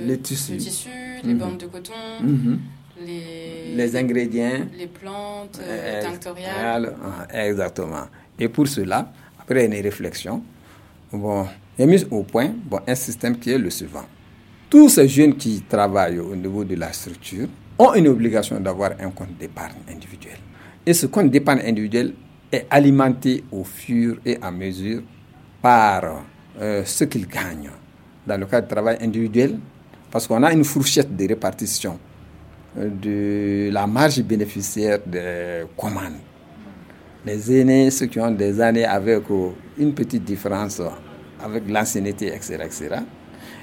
le, tissu, les mhm. bandes de coton, mhm. Les, ingrédients, les plantes euh, tinctoriales. Ah, exactement. Et pour cela, après une réflexion, bon, a mis au point bon, un système qui est le suivant tous ces jeunes qui travaillent au niveau de la structure ont une obligation d'avoir un compte d'épargne individuel. Et ce compte d'épargne individuel est alimenté au fur et à mesure par euh, ce qu'ils gagnent dans le cadre de travail individuel, parce qu'on a une fourchette de répartition euh, de la marge bénéficiaire des commandes. Les aînés, ceux qui ont des années avec une petite différence avec l'ancienneté, etc., etc.,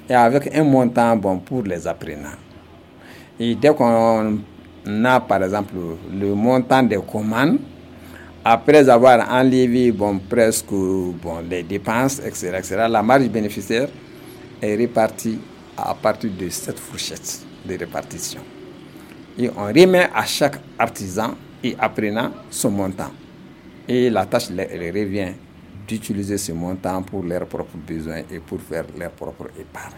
et avec un montant bon pour les apprenants. Et dès qu'on a par exemple le montant des commandes, après avoir enlevé bon, presque bon, les dépenses, etc., etc., la marge bénéficiaire est répartie à partir de cette fourchette de répartition. Et on remet à chaque artisan et apprenant son montant. Et la tâche elle revient d'utiliser ce montant pour leurs propres besoins et pour faire leur propre épargne.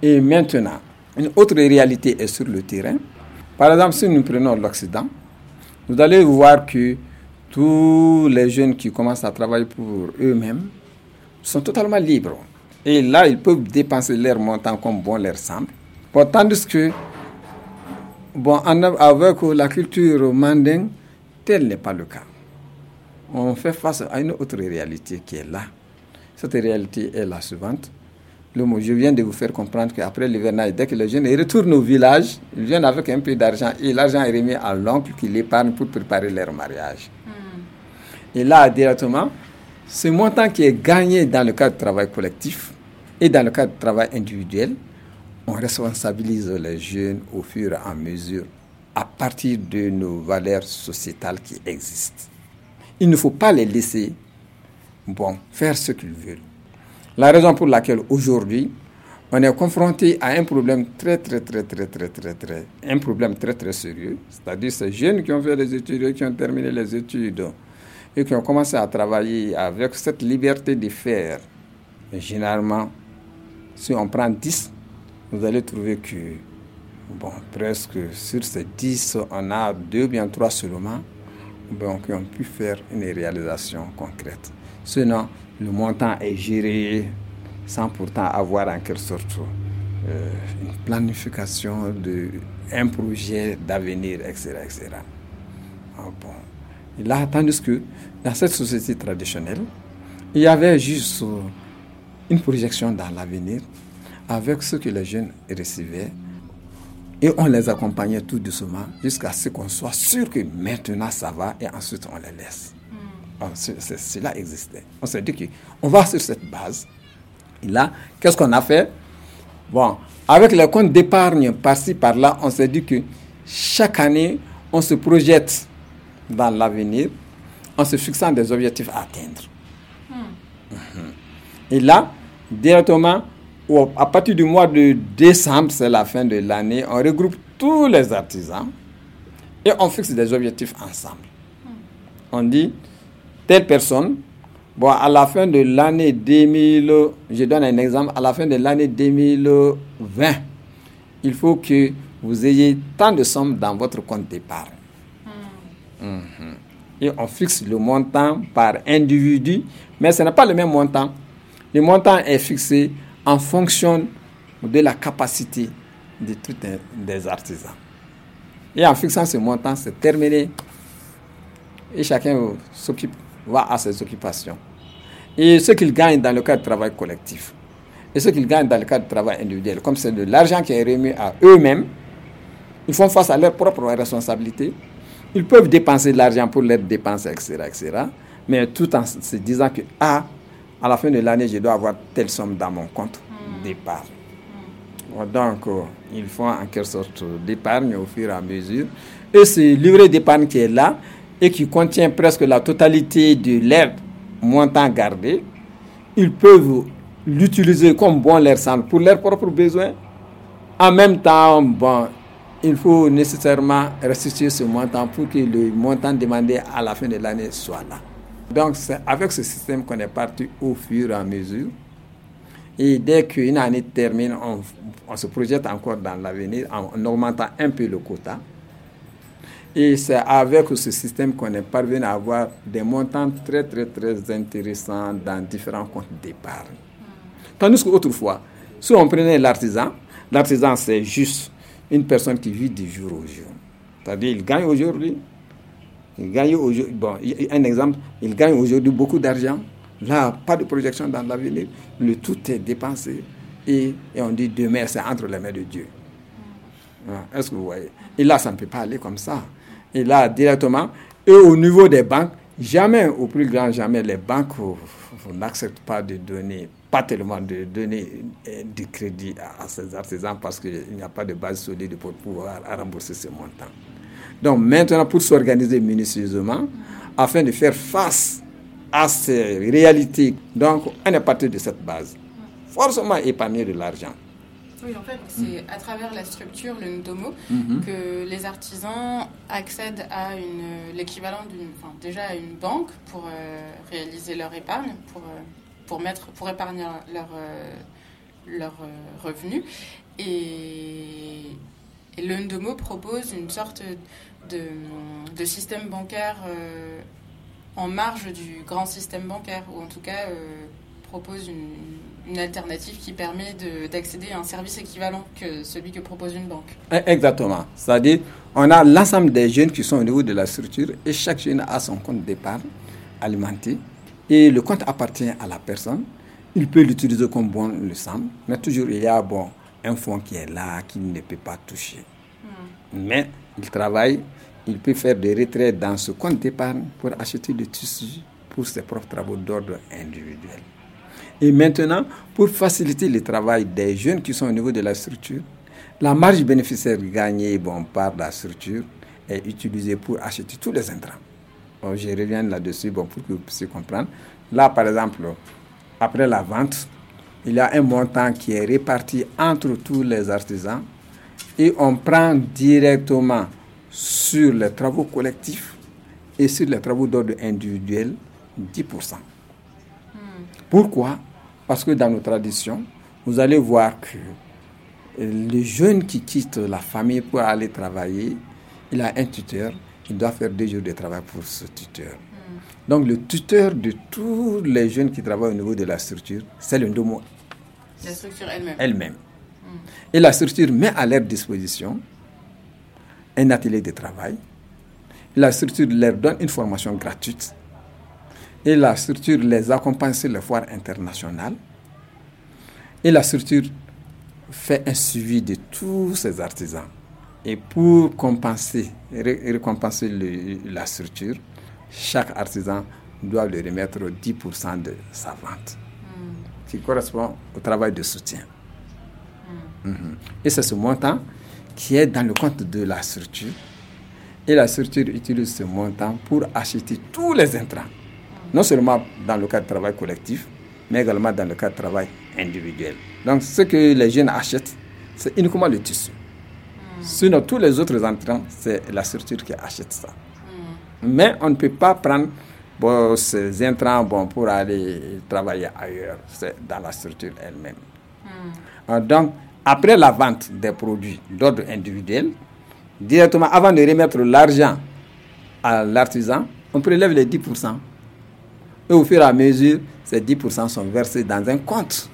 Et maintenant, une autre réalité est sur le terrain. Par exemple, si nous prenons l'Occident, vous allez voir que tous les jeunes qui commencent à travailler pour eux-mêmes sont totalement libres. Et là, ils peuvent dépenser leur montant comme bon leur semble. Tandis que, bon, avec la culture mandingue, tel n'est pas le cas. On fait face à une autre réalité qui est là. Cette réalité est la suivante. Le je viens de vous faire comprendre qu'après l'hivernage, dès que les jeunes retournent au village, ils viennent avec un peu d'argent et l'argent est remis à l'oncle qui l'épargne pour préparer leur mariage. Et là, directement, ce montant qui est gagné dans le cadre du travail collectif et dans le cadre du travail individuel, on responsabilise les jeunes au fur et à mesure à partir de nos valeurs sociétales qui existent. Il ne faut pas les laisser bon, faire ce qu'ils veulent. La raison pour laquelle aujourd'hui, on est confronté à un problème très, très, très, très, très, très, très, un problème très, très sérieux. C'est-à-dire ces jeunes qui ont fait les études, qui ont terminé les études et qui ont commencé à travailler avec cette liberté de faire. généralement, si on prend 10, vous allez trouver que, bon, presque sur ces 10, on a deux, bien trois seulement ben, qui ont pu faire une réalisation concrète. Sinon, le montant est géré sans pourtant avoir en quelque sorte euh, une planification de un projet d'avenir, etc. etc. Ah, bon. Et là, tandis que dans cette société traditionnelle, il y avait juste une projection dans l'avenir avec ce que les jeunes recevaient et on les accompagnait tout doucement jusqu'à ce qu'on soit sûr que maintenant ça va et ensuite on les laisse. Hmm. cela existait. On s'est dit qu'on va sur cette base. Et là, qu'est-ce qu'on a fait? Bon, avec les comptes d'épargne par-ci, par-là, on s'est dit que chaque année, on se projette dans l'avenir en se fixant des objectifs à atteindre. Hmm. Et là, directement, à partir du mois de décembre, c'est la fin de l'année, on regroupe tous les artisans et on fixe des objectifs ensemble. On dit, telle personne, bon, à la fin de l'année 2000, je donne un exemple, à la fin de l'année 2020, il faut que vous ayez tant de sommes dans votre compte d'épargne. Mhm. Et on fixe le montant par individu, mais ce n'est pas le même montant. Le montant est fixé en fonction de la capacité de tous les artisans. Et en fixant ce montant, c'est terminé. Et chacun s'occupe, va à ses occupations. Et ce qu'il gagne dans le cadre du travail collectif, et ce qu'ils gagnent dans le cadre du travail individuel, comme c'est de l'argent qui est remis à eux-mêmes, ils font face à leurs propres responsabilités. Ils peuvent dépenser de l'argent pour leurs dépenses, etc., etc. Mais tout en se disant que, ah, à la fin de l'année, je dois avoir telle somme dans mon compte d'épargne. Donc, euh, il faut en quelque sorte d'épargne au fur et à mesure. Et ce livret d'épargne qui est là et qui contient presque la totalité de l'aide montant gardé, ils peuvent l'utiliser comme bon leur semble pour leurs propres besoins. En même temps, bon, il faut nécessairement restituer ce montant pour que le montant demandé à la fin de l'année soit là. Donc, c'est avec ce système qu'on est parti au fur et à mesure. Et dès qu'une année termine, on, se projette encore dans l'avenir en, augmentant un peu le quota. Et c'est avec ce système qu'on est parvenu à avoir des montants très, très, très intéressants dans différents comptes d'épargne. Tandis qu'autrefois, si on prenait l'artisan, l'artisan, c'est juste une personne qui vit du jour au jour. C'est-à-dire, il gagne aujourd'hui, il gagne aujourd'hui, bon, un exemple, il gagne aujourd'hui beaucoup d'argent. Là, pas de projection dans l'avenir. Le tout est dépensé. Et, et on dit demain, c'est entre les mains de Dieu. Ah, est-ce que vous voyez? Et là, ça ne peut pas aller comme ça. Et là, directement, et au niveau des banques, jamais, au plus grand jamais, les banques n'acceptent pas de donner, pas tellement de donner euh, du crédit à, ces artisans parce qu'il n'y a pas de base solide pour pouvoir rembourser ce montant. Donc maintenant, pour s'organiser minutieusement, afin de faire face à ces réalités. Donc, on est parti de cette base. Forcément épargner de l'argent. Oui, en fait, c'est à travers la structure, le Ndomo, mhm. que les artisans accèdent à l'équivalent d'une, enfin, déjà à une banque pour euh, réaliser leur épargne, pour, euh, pour, mettre, pour épargner leurs leur, euh, revenus. Et, et, le Ndomo propose une sorte de, de système bancaire en marge du grand système bancaire, ou en tout cas propose une, une alternative qui permet d'accéder à un service équivalent que celui que propose une banque. Eh, exactement. C'est-à-dire, on a l'ensemble des jeunes qui sont au niveau de la structure et chaque jeune a son compte d'épargne alimenté et le compte appartient à la personne. Il peut l'utiliser comme bon le semble, mais toujours il y a bon, un fonds qui est là, qu'il ne peut pas toucher. Hmm. Mais il travaille, il peut faire des retraits dans ce compte d'épargne pour acheter des tissus pour ses propres travaux d'ordre individuel. Et maintenant, pour faciliter le travail des jeunes qui sont au niveau de la structure, la marge bénéficiaire gagnée par la structure est utilisée pour acheter tous les intrants. je reviens là-dessus pour que vous puissiez comprendre. Là, par exemple, après la vente, il y a un montant qui est réparti entre tous les artisans et on prend directement sur les travaux collectifs et sur les travaux d'ordre individuel 10%. Hmm. Pourquoi? Parce que dans nos traditions, vous allez voir que le jeune qui quitte la famille pour aller travailler, il a un tuteur, il doit faire deux jours de travail pour ce tuteur. Hmm. Donc le tuteur de tous les jeunes qui travaillent au niveau de la structure, c'est le Ndomo. La structure elle-même. Elle-même. Hmm. Et la structure met à leur disposition un atelier de travail. La structure leur donne une formation gratuite et la structure les accompagne sur les foires internationales. Et la structure fait un suivi de tous ces artisans. Et pour compenser, récompenser la structure, chaque artisan doit lui remettre 10% de sa vente, hmm. qui correspond au travail de soutien. Hmm. Mhm. Et c'est ce montant qui est dans le compte de la structure. Et la structure utilise ce montant pour acheter tous les intrants non seulement dans le cadre de travail collectif, mais également dans le cadre de travail individuel. Donc ce que les jeunes achètent, c'est uniquement le tissu. Hmm. Sinon, tous les autres entrants, c'est la structure qui achète ça. Hmm. Mais on ne peut pas prendre ces intrants bon, pour aller travailler ailleurs. C'est dans la structure elle-même. Hmm. Euh, donc, après la vente des produits d'ordre individuel, directement avant de remettre l'argent à l'artisan, on prélève les 10%. Et au fur et à mesure, ces 10% sont versés dans un compte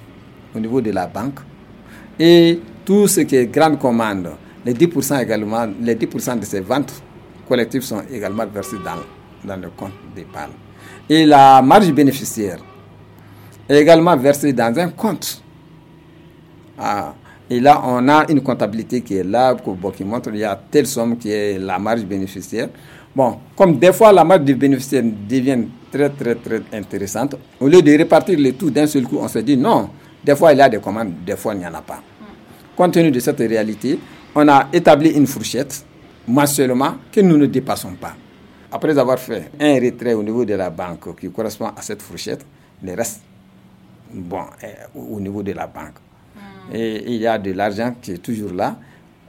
au niveau de la banque. Et tout ce qui est grande commande, les 10% également, les 10% de ces ventes collectives sont également versés dans, dans le compte d'épargne. Et la marge bénéficiaire est également versée dans un compte. Ah, et là, on a une comptabilité qui est là, qui montre qu'il y a telle somme qui est la marge bénéficiaire. Bon, comme des fois la marge du bénéficiaire devient très très très intéressante, au lieu de répartir le tout d'un seul coup, on se dit non, des fois il y a des commandes, des fois il n'y en a pas. Compte tenu de cette réalité, on a établi une fourchette mensuellement que nous ne dépassons pas. Après avoir fait un retrait au niveau de la banque qui correspond à cette fourchette, le reste, bon, au niveau de la banque. Et il y a de l'argent qui est toujours là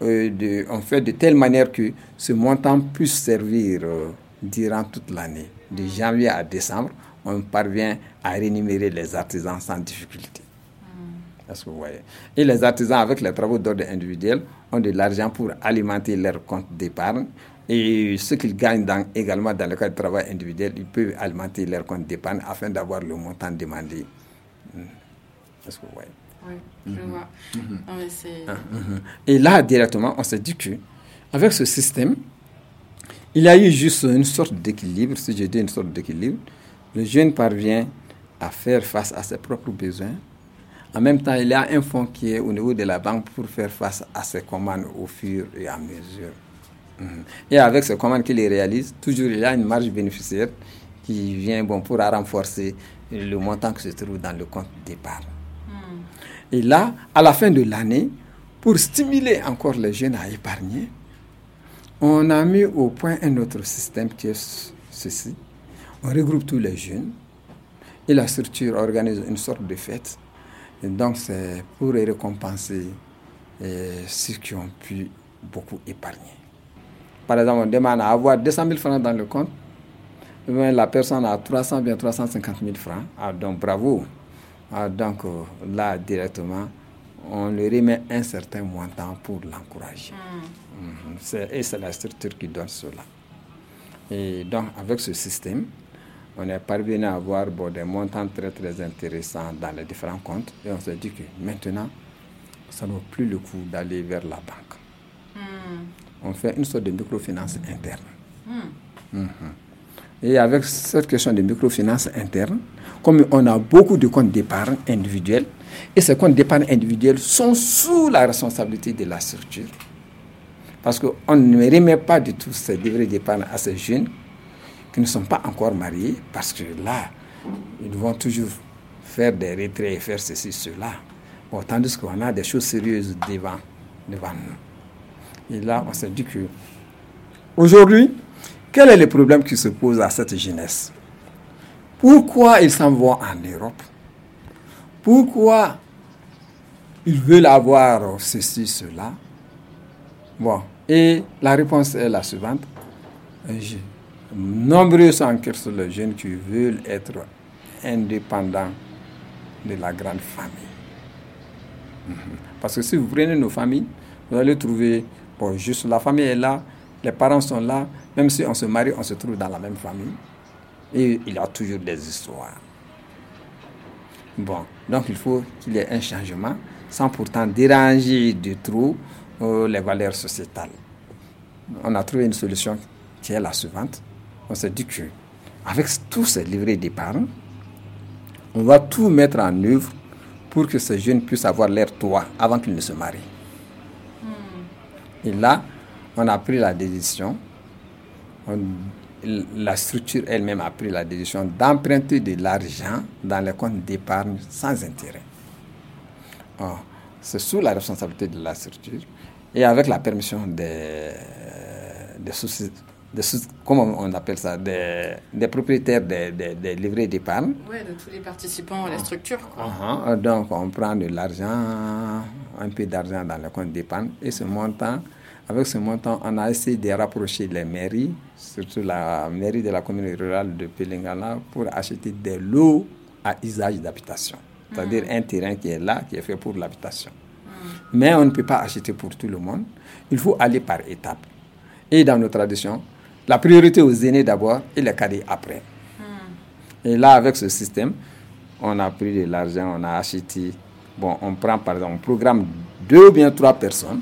euh, de, on fait de telle manière que ce montant puisse servir euh, durant toute l'année. De janvier à décembre, on parvient à rémunérer les artisans sans difficulté. Hmm. Est-ce que vous voyez? Et les artisans, avec les travaux d'ordre individuel, ont de l'argent pour alimenter leur compte d'épargne. Et ce qu'ils gagnent dans, également dans le cadre de travail individuel, ils peuvent alimenter leur compte d'épargne afin d'avoir le montant demandé. Hmm. Est-ce que vous voyez? Oui, je mhm. vois. Mhm. Ah, mhm. Et là, directement, on s'est dit que avec ce système, il y a eu juste une sorte d'équilibre, si je dis une sorte d'équilibre. Le jeune parvient à faire face à ses propres besoins. En même temps, il y a un fonds qui est au niveau de la banque pour faire face à ses commandes au fur et à mesure. Et avec ces commandes qu'il réalise, toujours il y a une marge bénéficiaire qui vient bon, pour renforcer le montant qui se trouve dans le compte départ. Et là, à la fin de l'année, pour stimuler encore les jeunes à épargner, on a mis au point un autre système qui est ceci. on regroupe tous les jeunes et la structure organise une sorte de fête. Donc c'est pour récompenser ceux qui ont pu beaucoup épargner. Par exemple, on demande à avoir 200 000 francs dans le compte, la personne a 300 bien 350 000 francs. Ah, donc bravo. Ah, donc euh, là, directement, on lui remet un certain montant pour l'encourager. Mm. Et c'est la structure qui donne cela. Et donc, avec ce système, on est parvenu à avoir des montants très très intéressants dans les différents comptes. Et on s'est dit que maintenant, ça ne vaut plus le coup d'aller vers la banque. Mm. On fait une sorte de microfinance interne. Mm. Mm-hmm. Et avec cette question de microfinance interne, comme on a beaucoup de comptes d'épargne individuels, et ces comptes d'épargne individuels sont sous la responsabilité de la structure, parce qu'on ne remet pas du tout ces livrets d'épargne à ces jeunes qui ne sont pas encore mariés, parce que là, ils vont toujours faire des retraits et faire ceci, cela. Bon, tandis qu'on a des choses sérieuses devant, devant nous. Et là, on s'est dit que aujourd'hui, quel est le problème qui se pose à cette jeunesse? Pourquoi ils s'en en Europe? Pourquoi ils veulent avoir ceci, cela? Bon, et la réponse est la suivante. Nombreux sont les jeunes qui veulent être indépendants de la grande famille. Mhm. Parce que si vous prenez nos familles, vous allez trouver, bon, juste la famille est là, les parents sont là, même si on se marie, on se trouve dans la même famille. Et il a toujours des histoires. Bon, donc il faut qu'il y ait un changement sans pourtant déranger du trop euh, les valeurs sociétales. On a trouvé une solution qui est la suivante. On s'est dit que avec tous ces livrets d'épargne, on va tout mettre en œuvre pour que ces jeunes puissent avoir l'air toit avant qu'ils ne se marient. Hmm. Et là, on a pris la décision la structure elle-même a pris la décision d'emprunter de l'argent dans les comptes d'épargne sans intérêt. c'est sous la responsabilité de la structure et avec la permission des, des, comment on appelle ça, des, propriétaires des, des, livrets d'épargne. Oui, de tous les participants à la structure. Uh-huh. donc on prend de l'argent, un peu d'argent dans les comptes d'épargne et ce montant avec ce montant, on a essayé de rapprocher les mairies, surtout la mairie de la commune rurale de Pelingala, pour acheter des lots à usage d'habitation. C'est-à-dire mm. un terrain qui est là, qui est fait pour l'habitation. Mm. Mais on ne peut pas acheter pour tout le monde. Il faut aller par étapes. Et dans nos traditions, la priorité aux aînés d'abord et les cadets après. Mm. Et là, avec ce système, on a pris de l'argent, on a acheté. Bon, on prend par exemple, un programme deux ou bien trois personnes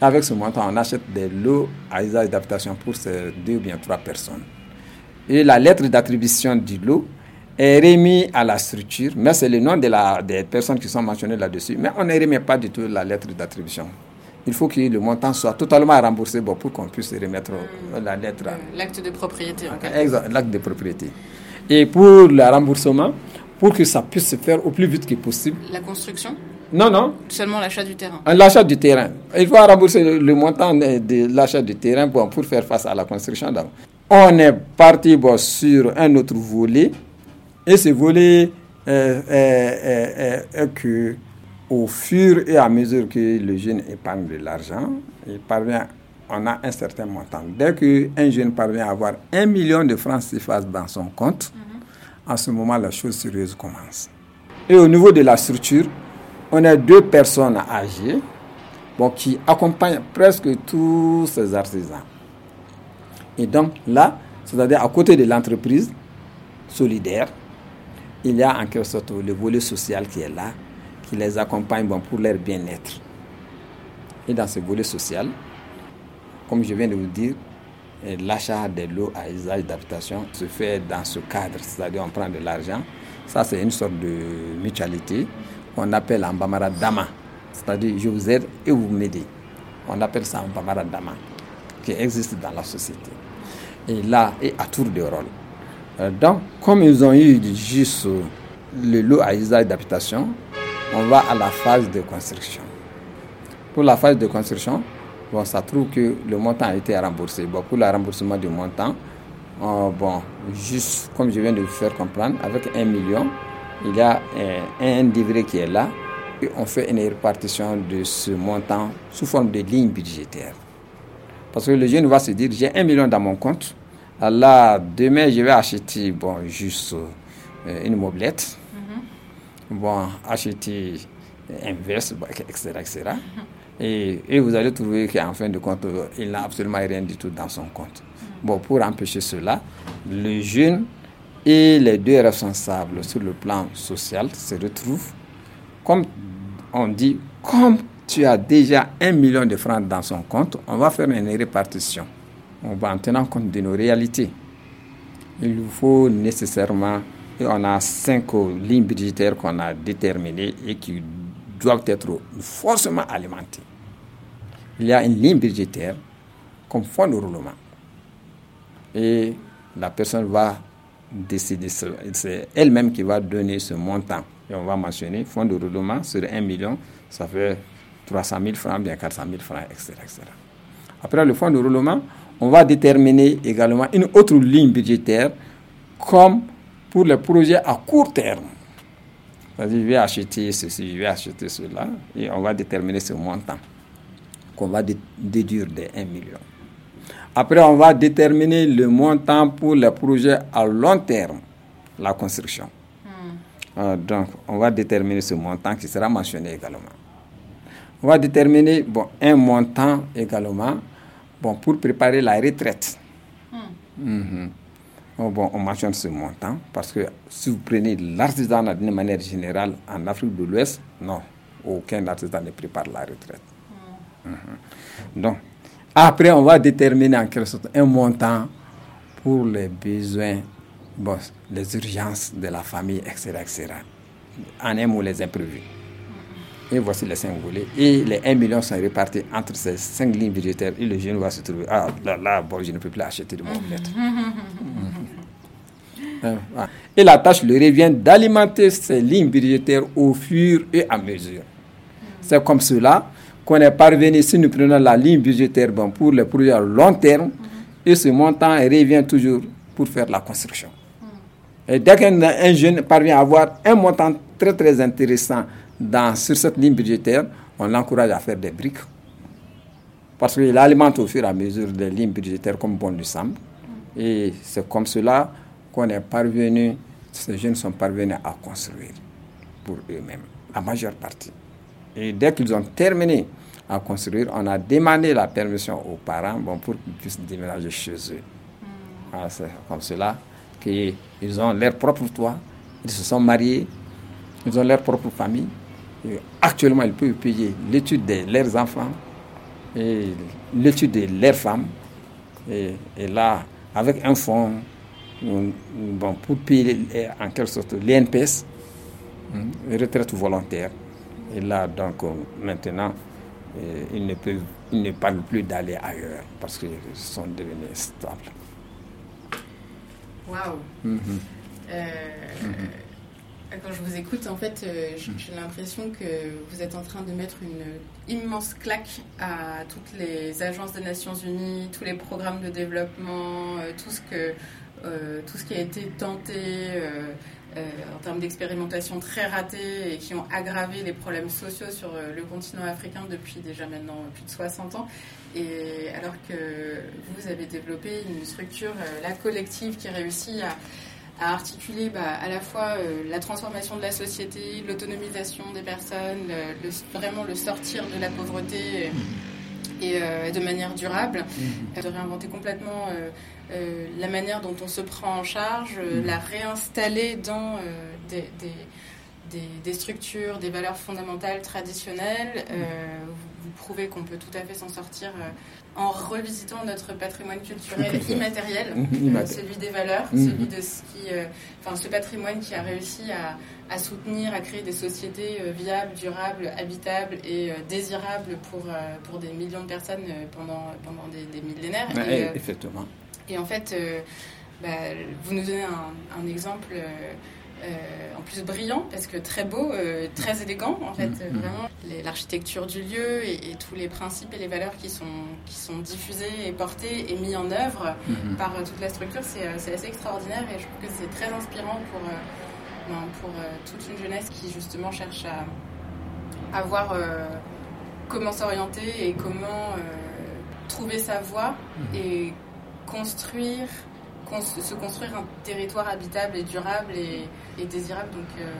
avec ce montant, on achète des lots à usage d'habitation pour ces deux ou bien trois personnes. Et la lettre d'attribution du lot est remise à la structure, mais c'est le nom de la, des personnes qui sont mentionnées là-dessus. Mais on ne remet pas du tout la lettre d'attribution. Il faut que le montant soit totalement remboursé pour qu'on puisse remettre la lettre. L'acte de propriété. Exact, l'acte de propriété. Et pour le remboursement, pour que ça puisse se faire au plus vite que possible. La construction? Non, non. Seulement l'achat du terrain. Ah, l'achat du terrain. Il faut rembourser le, montant de, l'achat du terrain pour, pour, faire face à la construction. On est parti sur un autre volet. Et ce volet est, que au fur et à mesure que le jeune épargne de l'argent, il parvient, on a un certain montant. Dès qu'un jeune parvient à avoir un million de francs CFA dans son compte, mhm. en ce moment, la chose sérieuse commence. Et au niveau de la structure, on a deux personnes âgées qui accompagnent presque tous ces artisans. Et donc là, c'est-à-dire à côté de l'entreprise solidaire, il y a en quelque sorte le volet social qui est là, qui les accompagne pour leur bien-être. Et dans ce volet social, comme je viens de vous dire, l'achat des lots à usage d'habitation se fait dans ce cadre, c'est-à-dire on prend de l'argent. Ça, c'est une sorte de mutualité qu'on appelle en Bamara Dama. C'est-à-dire, je vous aide et vous m'aidez. On appelle ça en Bamara Dama, qui existe dans la société. Et là, et à tour de rôle. Euh, donc, comme ils ont eu juste le lot à usage d'habitation, on va à la phase de construction. Pour la phase de construction, bon, ça trouve que le montant a été remboursé. Bon, pour le remboursement du montant, Oh, bon, juste comme je viens de vous faire comprendre, avec un million, il y a un, un qui est là, et on fait une répartition de ce montant sous forme de ligne budgétaire. Parce que le jeune va se dire, j'ai un million dans mon compte, là, demain, je vais acheter, bon, juste euh, une mobilette, mhm. bon, acheter un veste, etc., etc. Et, et, vous allez trouver qu'en fin de compte, il n'a absolument rien du tout dans son compte. Bon, pour empêcher cela, le jeune et les deux responsables sur le plan social se retrouvent, comme on dit, comme tu as déjà un million de francs dans son compte, on va faire une répartition. On va en tenant compte de nos réalités. Il nous faut nécessairement, et on a cinq lignes budgétaires qu'on a déterminées et qui doivent être forcément alimentées. Il y a une ligne budgétaire comme fonds de roulement et la personne va décider, c'est elle-même qui va donner ce montant. Et on va mentionner fonds de roulement sur 1 million, ça fait 300 000 francs, bien 400 000 francs, etc., etc. Après le fonds de roulement, on va déterminer également une autre ligne budgétaire comme pour les projets à court terme. Je vais acheter ceci, je vais acheter cela, et on va déterminer ce montant qu'on va déduire des 1 million. Après, on va déterminer le montant pour les projets à long terme, la construction. Hmm. Euh, donc, on va déterminer ce montant qui sera mentionné également. On va déterminer bon, un montant également bon, pour préparer la retraite. Hmm. Mhm. bon, on mentionne ce montant parce que si vous prenez l'artisanat d'une manière générale en Afrique de l'Ouest, non, aucun artisan ne prépare la retraite. Hmm. Mhm. Donc, après, on va déterminer en quelque sorte un montant pour les besoins, bon, les urgences de la famille, etc. etc. En un mot, les imprévus. Et voici les cinq volets. Et les 1 million sont répartis entre ces cinq lignes budgétaires. Et le jeune va se trouver, ah là, là, bon, je ne peux plus acheter de mon lettre. Et la tâche lui revient d'alimenter ces lignes budgétaires au fur et à mesure. C'est comme cela qu'on est parvenu, si nous prenons la ligne budgétaire bon, pour les projets à long terme, et ce montant revient toujours pour faire la construction. Et dès qu'un jeune parvient à avoir un montant très très intéressant dans, sur cette ligne budgétaire, on l'encourage à faire des briques. Parce qu'il alimente au fur et à mesure des lignes budgétaires comme bon lui semble. Et c'est comme cela qu'on est parvenu, ces jeunes sont parvenus à construire pour eux-mêmes, la majeure partie. Et dès qu'ils ont terminé à construire, on a demandé la permission aux parents bon, pour qu'ils puissent déménager chez eux. Hmm. Ah, c'est comme cela qu'ils ont leur propre toit, ils se sont mariés, ils ont leur propre famille. actuellement, ils peuvent payer l'étude de leurs enfants et l'étude de leurs femmes. Et, là, avec un fonds bon, pour payer en quelque sorte l'INPS, hein, retraite volontaire. Et là, donc, euh, maintenant, euh, ils, ne peuvent, ils ne parlent plus d'aller ailleurs parce qu'ils sont devenus stables. Waouh! Mhm. Euh, mhm. Quand je vous écoute, en fait, j'ai l'impression que vous êtes en train de mettre une immense claque à toutes les agences des Nations Unies, tous les programmes de développement, tout ce que tout ce qui a été tenté euh, en termes d'expérimentation très ratées et qui ont aggravé les problèmes sociaux sur euh, le continent africain depuis déjà maintenant plus de 60 ans. Et alors que vous avez développé une structure, euh, la collective, qui réussit à, articuler bah, à la fois la transformation de la société, l'autonomisation des personnes, vraiment le sortir de la pauvreté et de manière durable, mmh. de réinventer complètement euh, la manière dont on se prend en charge, euh, mm. la réinstaller dans euh, des, des, des, structures, des valeurs fondamentales traditionnelles. Mm. Vous, vous, prouvez qu'on peut tout à fait s'en sortir en revisitant notre patrimoine culturel immatériel, celui des valeurs, mm. celui de ce qui, enfin, ce patrimoine qui a réussi à, à, soutenir, à créer des sociétés viables, durables, habitables et désirables pour, pour des millions de personnes pendant, pendant des, millénaires. et, effectivement. Et en fait, euh, bah, vous nous donnez un, exemple euh, en plus brillant parce que très beau, très élégant en fait. Mm-hmm. Vraiment, l'architecture du lieu et, tous les principes et les valeurs qui sont, qui sont diffusés et portés et mis en œuvre mm-hmm. par toute la structure, c'est assez extraordinaire et je trouve que c'est très inspirant pour, ben, pour toute une jeunesse qui justement cherche à, à voir comment s'orienter et comment trouver sa voie mhm. et construire, se construire un territoire habitable et durable et, désirable. Donc, euh,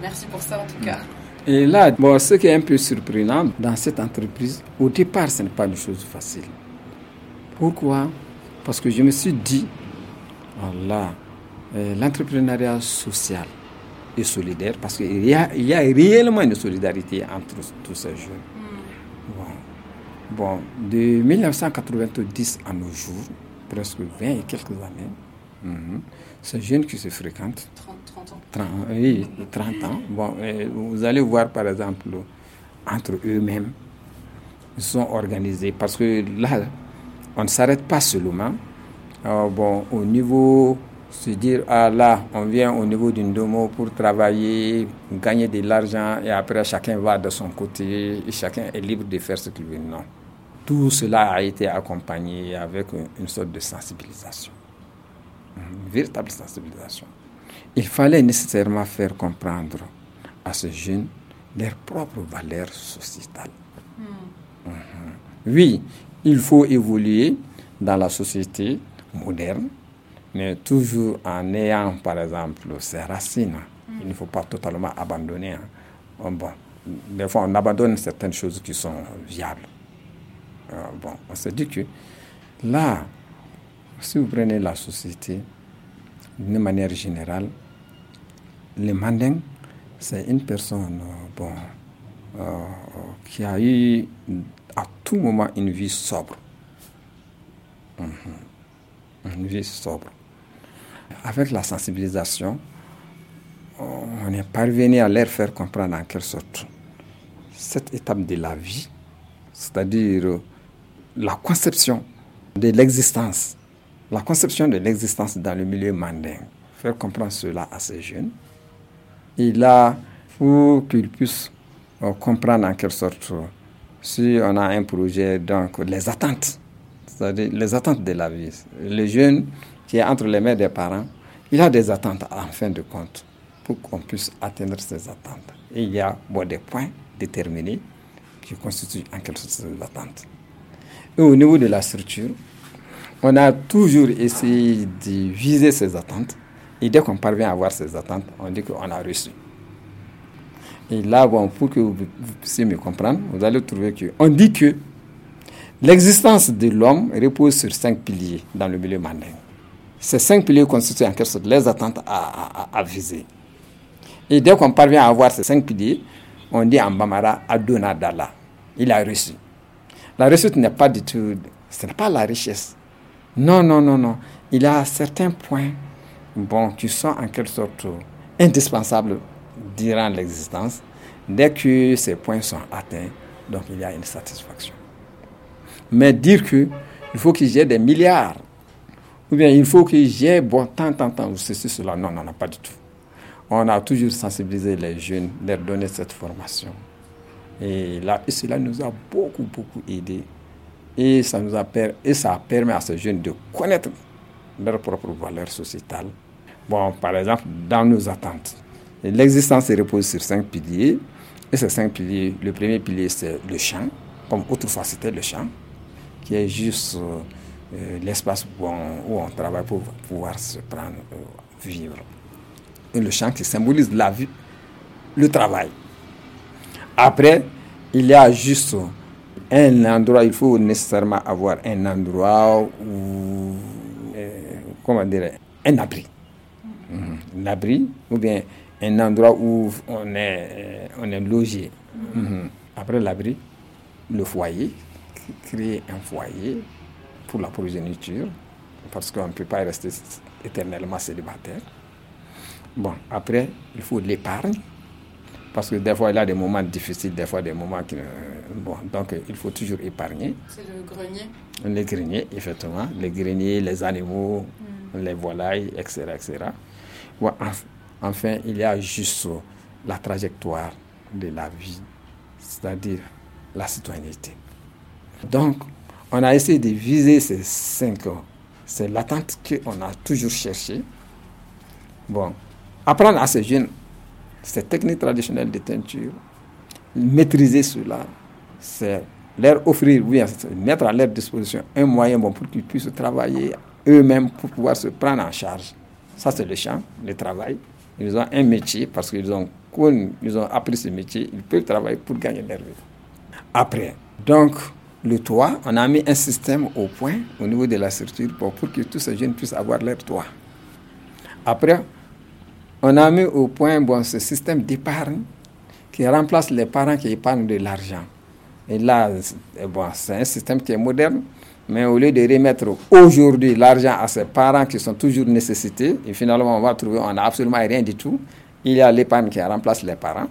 merci pour ça en tout cas. Et là, bon, ce qui est un peu surprenant dans cette entreprise, au départ, ce n'est pas une chose facile. Pourquoi? Parce que je me suis dit, voilà, euh, l'entrepreneuriat social et solidaire, parce qu'il y a, il y a réellement une solidarité entre tous ces jeunes. Bon, de 1990 à nos jours, presque 20 et quelques années, mhm, ces jeunes qui se fréquentent. 30, ans. 30, oui, 30 ans. Bon, vous allez voir par exemple, entre eux-mêmes, ils sont organisés parce que là, on ne s'arrête pas seulement. bon, au niveau, se dire, ah là, on vient au niveau d'une domo pour travailler, gagner de l'argent et après chacun va de son côté et chacun est libre de faire ce qu'il veut. Non tout cela a été accompagné avec une sorte de sensibilisation, une véritable sensibilisation. Il fallait nécessairement faire comprendre à ces jeunes leurs propres valeurs sociétales. Hmm. Mhm. Oui, il faut évoluer dans la société moderne, mais toujours en ayant, par exemple, ses racines. Il ne faut pas totalement abandonner. Hein. Bon, des fois, on abandonne certaines choses qui sont viables. Euh, bon, on se dit que là, si vous prenez la société d'une manière générale, le manding, c'est une personne euh, bon, euh, qui a eu à tout moment une vie sobre. Mhm. Une vie sobre. Avec la sensibilisation, on est parvenu à leur faire comprendre en quelque sorte cette étape de la vie, c'est-à-dire la conception de l'existence, la conception de l'existence dans le milieu mandingue. Faire comprendre cela à ces jeunes. Et là, pour qu'ils puissent euh, comprendre en quelque sorte si on a un projet, donc les attentes, c'est-à-dire les attentes de la vie. Le jeune qui est entre les mains des parents, il a des attentes en fin de compte pour qu'on puisse atteindre ces attentes. Il y a des points déterminés qui constituent en quelque sorte ces attentes au niveau de la structure, on a toujours essayé de viser ces attentes. Et dès qu'on parvient à avoir ces attentes, on dit qu'on a reçu. Et là, pour que vous, puissiez me comprendre, vous allez trouver qu'on dit que l'existence de l'homme repose sur cinq piliers dans le milieu mandingue. Ces cinq piliers constituent en quelque sorte les attentes à, à viser. Et dès qu'on parvient à avoir ces cinq piliers, on dit en Bamara Adonadala. Il a reçu. La réussite n'est pas du tout, ce n'est pas la richesse. Non, non, non, non. Il y a certains points bon, qui sont en quelque sorte indispensables durant l'existence. Dès que ces points sont atteints, donc il y a une satisfaction. Mais dire que il faut qu'il y ait des milliards, ou bien il faut qu'il y ait bon, tant, tant, tant, ou ceci, cela, non, non, non, pas du tout. On a toujours sensibilisé les jeunes, leur donner cette formation. Et, là, et cela nous a beaucoup, beaucoup aidé. Et ça, nous a, et ça permis à ces jeunes de connaître leurs propres valeurs sociétales. Bon, par exemple, dans nos attentes, l'existence repose sur cinq piliers. Et ces cinq piliers, le premier pilier, c'est le champ, comme autrefois c'était le champ, qui est juste euh, l'espace où on, travaille pour pouvoir se prendre, euh, vivre. Et le champ qui symbolise la vie, le travail. Après, il y a juste un endroit, il faut nécessairement avoir un endroit où, euh, comment dire, un abri. Un abri, ou bien un endroit où on est, euh, on est logé. Mhm. Après l'abri, le foyer, créer un foyer pour la progéniture, parce qu'on ne peut pas rester éternellement célibataire. Bon, après, il faut l'épargne parce que des fois, il y a des moments difficiles, des fois des moments qui... Bon, donc il faut toujours épargner. C'est le grenier Les greniers, effectivement. Les greniers, les animaux, mm. les volailles, etc. etc. Enfin, il y a juste la trajectoire de la vie, c'est-à-dire la citoyenneté. Donc, on a essayé de viser ces cinq ans. C'est l'attente qu'on a toujours cherché. Bon, apprendre à ces jeunes ces techniques traditionnelles de teinture, maîtriser cela, c'est leur offrir, oui, mettre à leur disposition un moyen pour qu'ils puissent travailler eux-mêmes pour pouvoir se prendre en charge. Ça, c'est le champ, le travail. Ils ont un métier parce qu'ils ont, ils ont appris ce métier, ils peuvent travailler pour gagner leur vie. Après, donc, le toit, on a mis un système au point au niveau de la structure pour que tous ces jeunes puissent avoir leur toit. Après, on a mis au point ce système d'épargne qui remplace les parents qui épargnent de l'argent. Et là, bon, c'est un système qui est moderne, mais au lieu de remettre aujourd'hui l'argent à ses parents qui sont toujours nécessités, et finalement on va trouver on n'a absolument rien du tout, il y a l'épargne qui remplace les parents.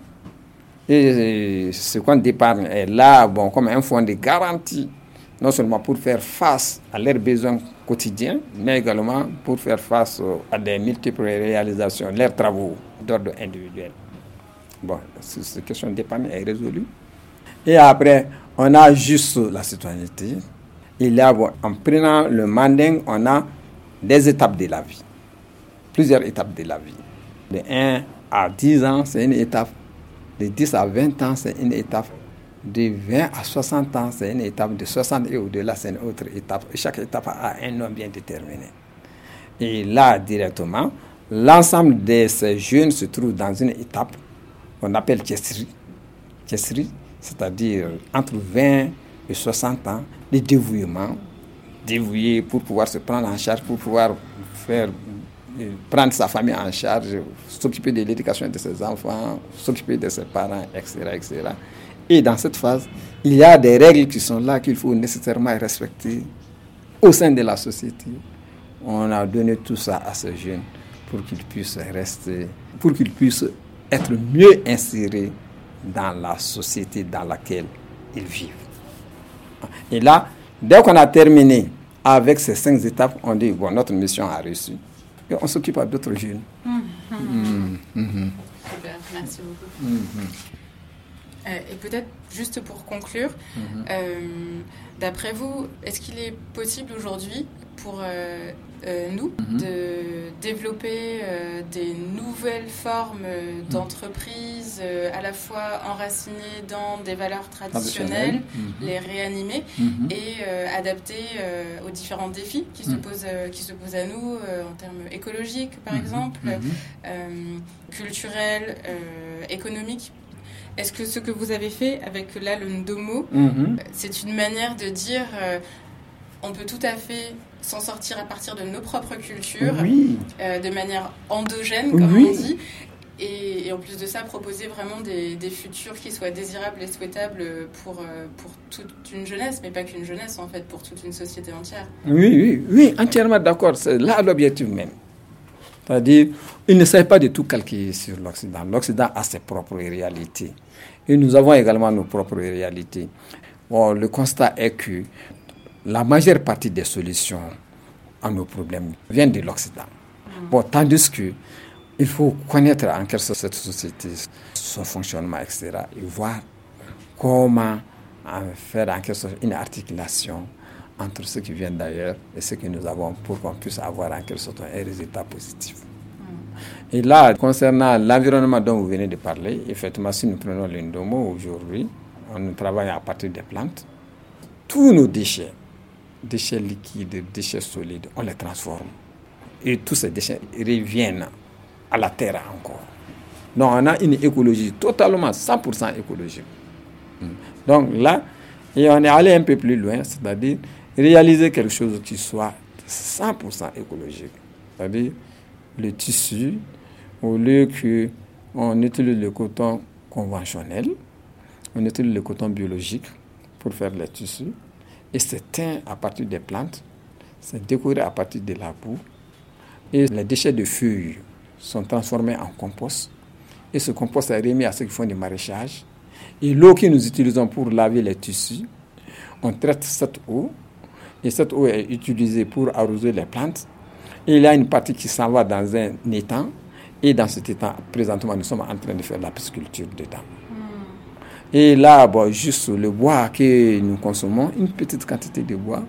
Et ce compte d'épargne est là bon, comme un fonds de garantie, non seulement pour faire face à leurs besoins quotidiens, mais également pour faire face à des multiples réalisations, leurs travaux d'ordre individuel. Bon, cette question d'épargne est résolue. Et après, on a juste la citoyenneté. Il y a, en prenant le manding, on a des étapes de la vie. Plusieurs étapes de la vie. De 1 à 10 ans, c'est une étape de 10 à 20 ans, c'est une étape. De 20 à 60 ans, c'est une étape. De 60 et au-delà, c'est une autre étape. Chaque étape a un nom bien déterminé. Et là, directement, l'ensemble de ces jeunes se trouve dans une étape qu'on appelle Kessri. Kessri, c'est-à-dire entre 20 et 60 ans, de dévouement. Dévoué pour pouvoir se prendre en charge, pour pouvoir faire prendre sa famille en charge, s'occuper de l'éducation de ses enfants, s'occuper de ses parents, etc., etc. Et dans cette phase, il y a des règles qui sont là qu'il faut nécessairement respecter au sein de la société. On a donné tout ça à ces jeunes pour qu'ils puissent rester, pour qu'ils puissent être mieux insérés dans la société dans laquelle ils vivent. Et là, dès qu'on a terminé avec ces cinq étapes, on dit, bon, notre mission a réussi on s'occupe d'autres jeunes. Mm-hmm. Mm-hmm. Merci beaucoup. Euh, et peut-être juste pour conclure, euh, d'après vous, est-ce qu'il est possible aujourd'hui pour euh, nous, mhm. de développer des nouvelles formes mhm. d'entreprise, à la fois enracinées dans des valeurs traditionnelles, mhm. les réanimer et adapter aux différents défis qui, se posent, qui se posent à nous en termes écologiques, par exemple, culturels, économiques. Est-ce que ce que vous avez fait avec là le Ndomo, c'est une manière de dire on peut tout à fait s'en sortir à partir de nos propres cultures, euh, de manière endogène, comme on dit. Et, en plus de ça, proposer vraiment des, futurs qui soient désirables et souhaitables pour, euh, pour toute une jeunesse, mais pas qu'une jeunesse en fait, pour toute une société entière. Oui, oui, oui, entièrement d'accord. C'est là l'objectif même. C'est-à-dire, il ne s'agit pas de tout calquer sur l'Occident. L'Occident a ses propres réalités. Et nous avons également nos propres réalités. Bon, le constat est que la majeure partie des solutions à nos problèmes viennent de l'Occident. Bon, tandis que il faut connaître en quelque sorte cette société, son fonctionnement, etc. et voir comment faire en quelque sorte une articulation entre ce qui vient d'ailleurs et ce que nous avons pour qu'on puisse avoir en quelque sorte un résultat positif. Et là, concernant l'environnement dont vous venez de parler, effectivement, si nous prenons l'indomo aujourd'hui, on travaille à partir des plantes. Tous nos déchets déchets liquides, déchets solides, on les transforme. Et tous ces déchets reviennent à la terre encore. Donc on a une écologie totalement 100% écologique. Hmm. Donc là, et on est allé un peu plus loin, c'est-à-dire réaliser quelque chose qui soit 100% écologique. C'est-à-dire le tissu, au lieu qu'on utilise le coton conventionnel, on utilise le coton biologique pour faire les tissus. Et c'est teint à partir des plantes, c'est décoré à partir de la boue. Et les déchets de feuilles sont transformés en compost. Et ce compost est remis à ceux qui font du maraîchage. Et l'eau que nous utilisons pour laver les tissus, on traite cette eau. Et cette eau est utilisée pour arroser les plantes. Il y a une partie qui s'en va dans un étang. Et dans cet état, présentement, nous sommes en train de faire la pisciculture dedans. Et là, bon, juste le bois que nous consommons, une petite quantité de bois,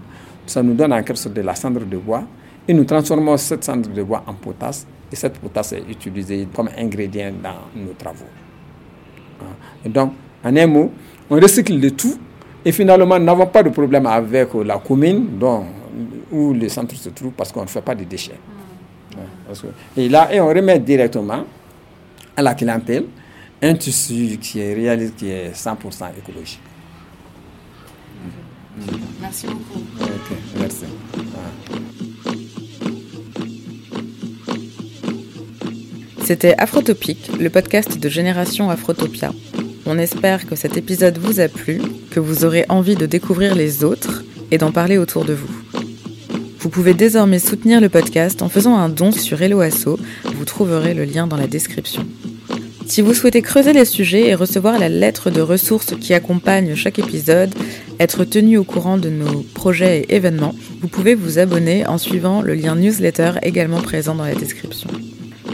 ça nous donne en quelque sorte de la cendre de bois. Et nous transformons cette cendre de bois en potasse. Et cette potasse est utilisée comme ingrédient dans nos travaux. Et donc, en un mot, on recycle de tout. Et finalement, nous n'avons pas de problème avec la commune dont, où le centre se trouve parce qu'on ne fait pas de déchets. Et là, et on remet directement à la clientèle un tissu qui est réaliste, qui est 100% écologique. Merci beaucoup. Ok, merci. C'était Afrotopique, le podcast de Génération Afrotopia. On espère que cet épisode vous a plu, que vous aurez envie de découvrir les autres et d'en parler autour de vous. Vous pouvez désormais soutenir le podcast en faisant un don sur Helloasso. Vous trouverez le lien dans la description. Si vous souhaitez creuser les sujets et recevoir la lettre de ressources qui accompagne chaque épisode, être tenu au courant de nos projets et événements, vous pouvez vous abonner en suivant le lien newsletter également présent dans la description.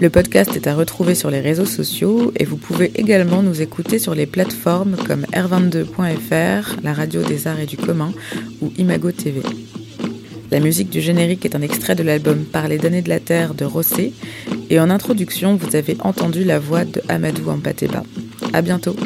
Le podcast est à retrouver sur les réseaux sociaux et vous pouvez également nous écouter sur les plateformes comme r22.fr, la radio des arts et du commun ou Imago TV. La musique du générique est un extrait de l'album Parler d'années de la Terre de Rossé. Et en introduction, vous avez entendu la voix de Amadou Ampateba. À bientôt!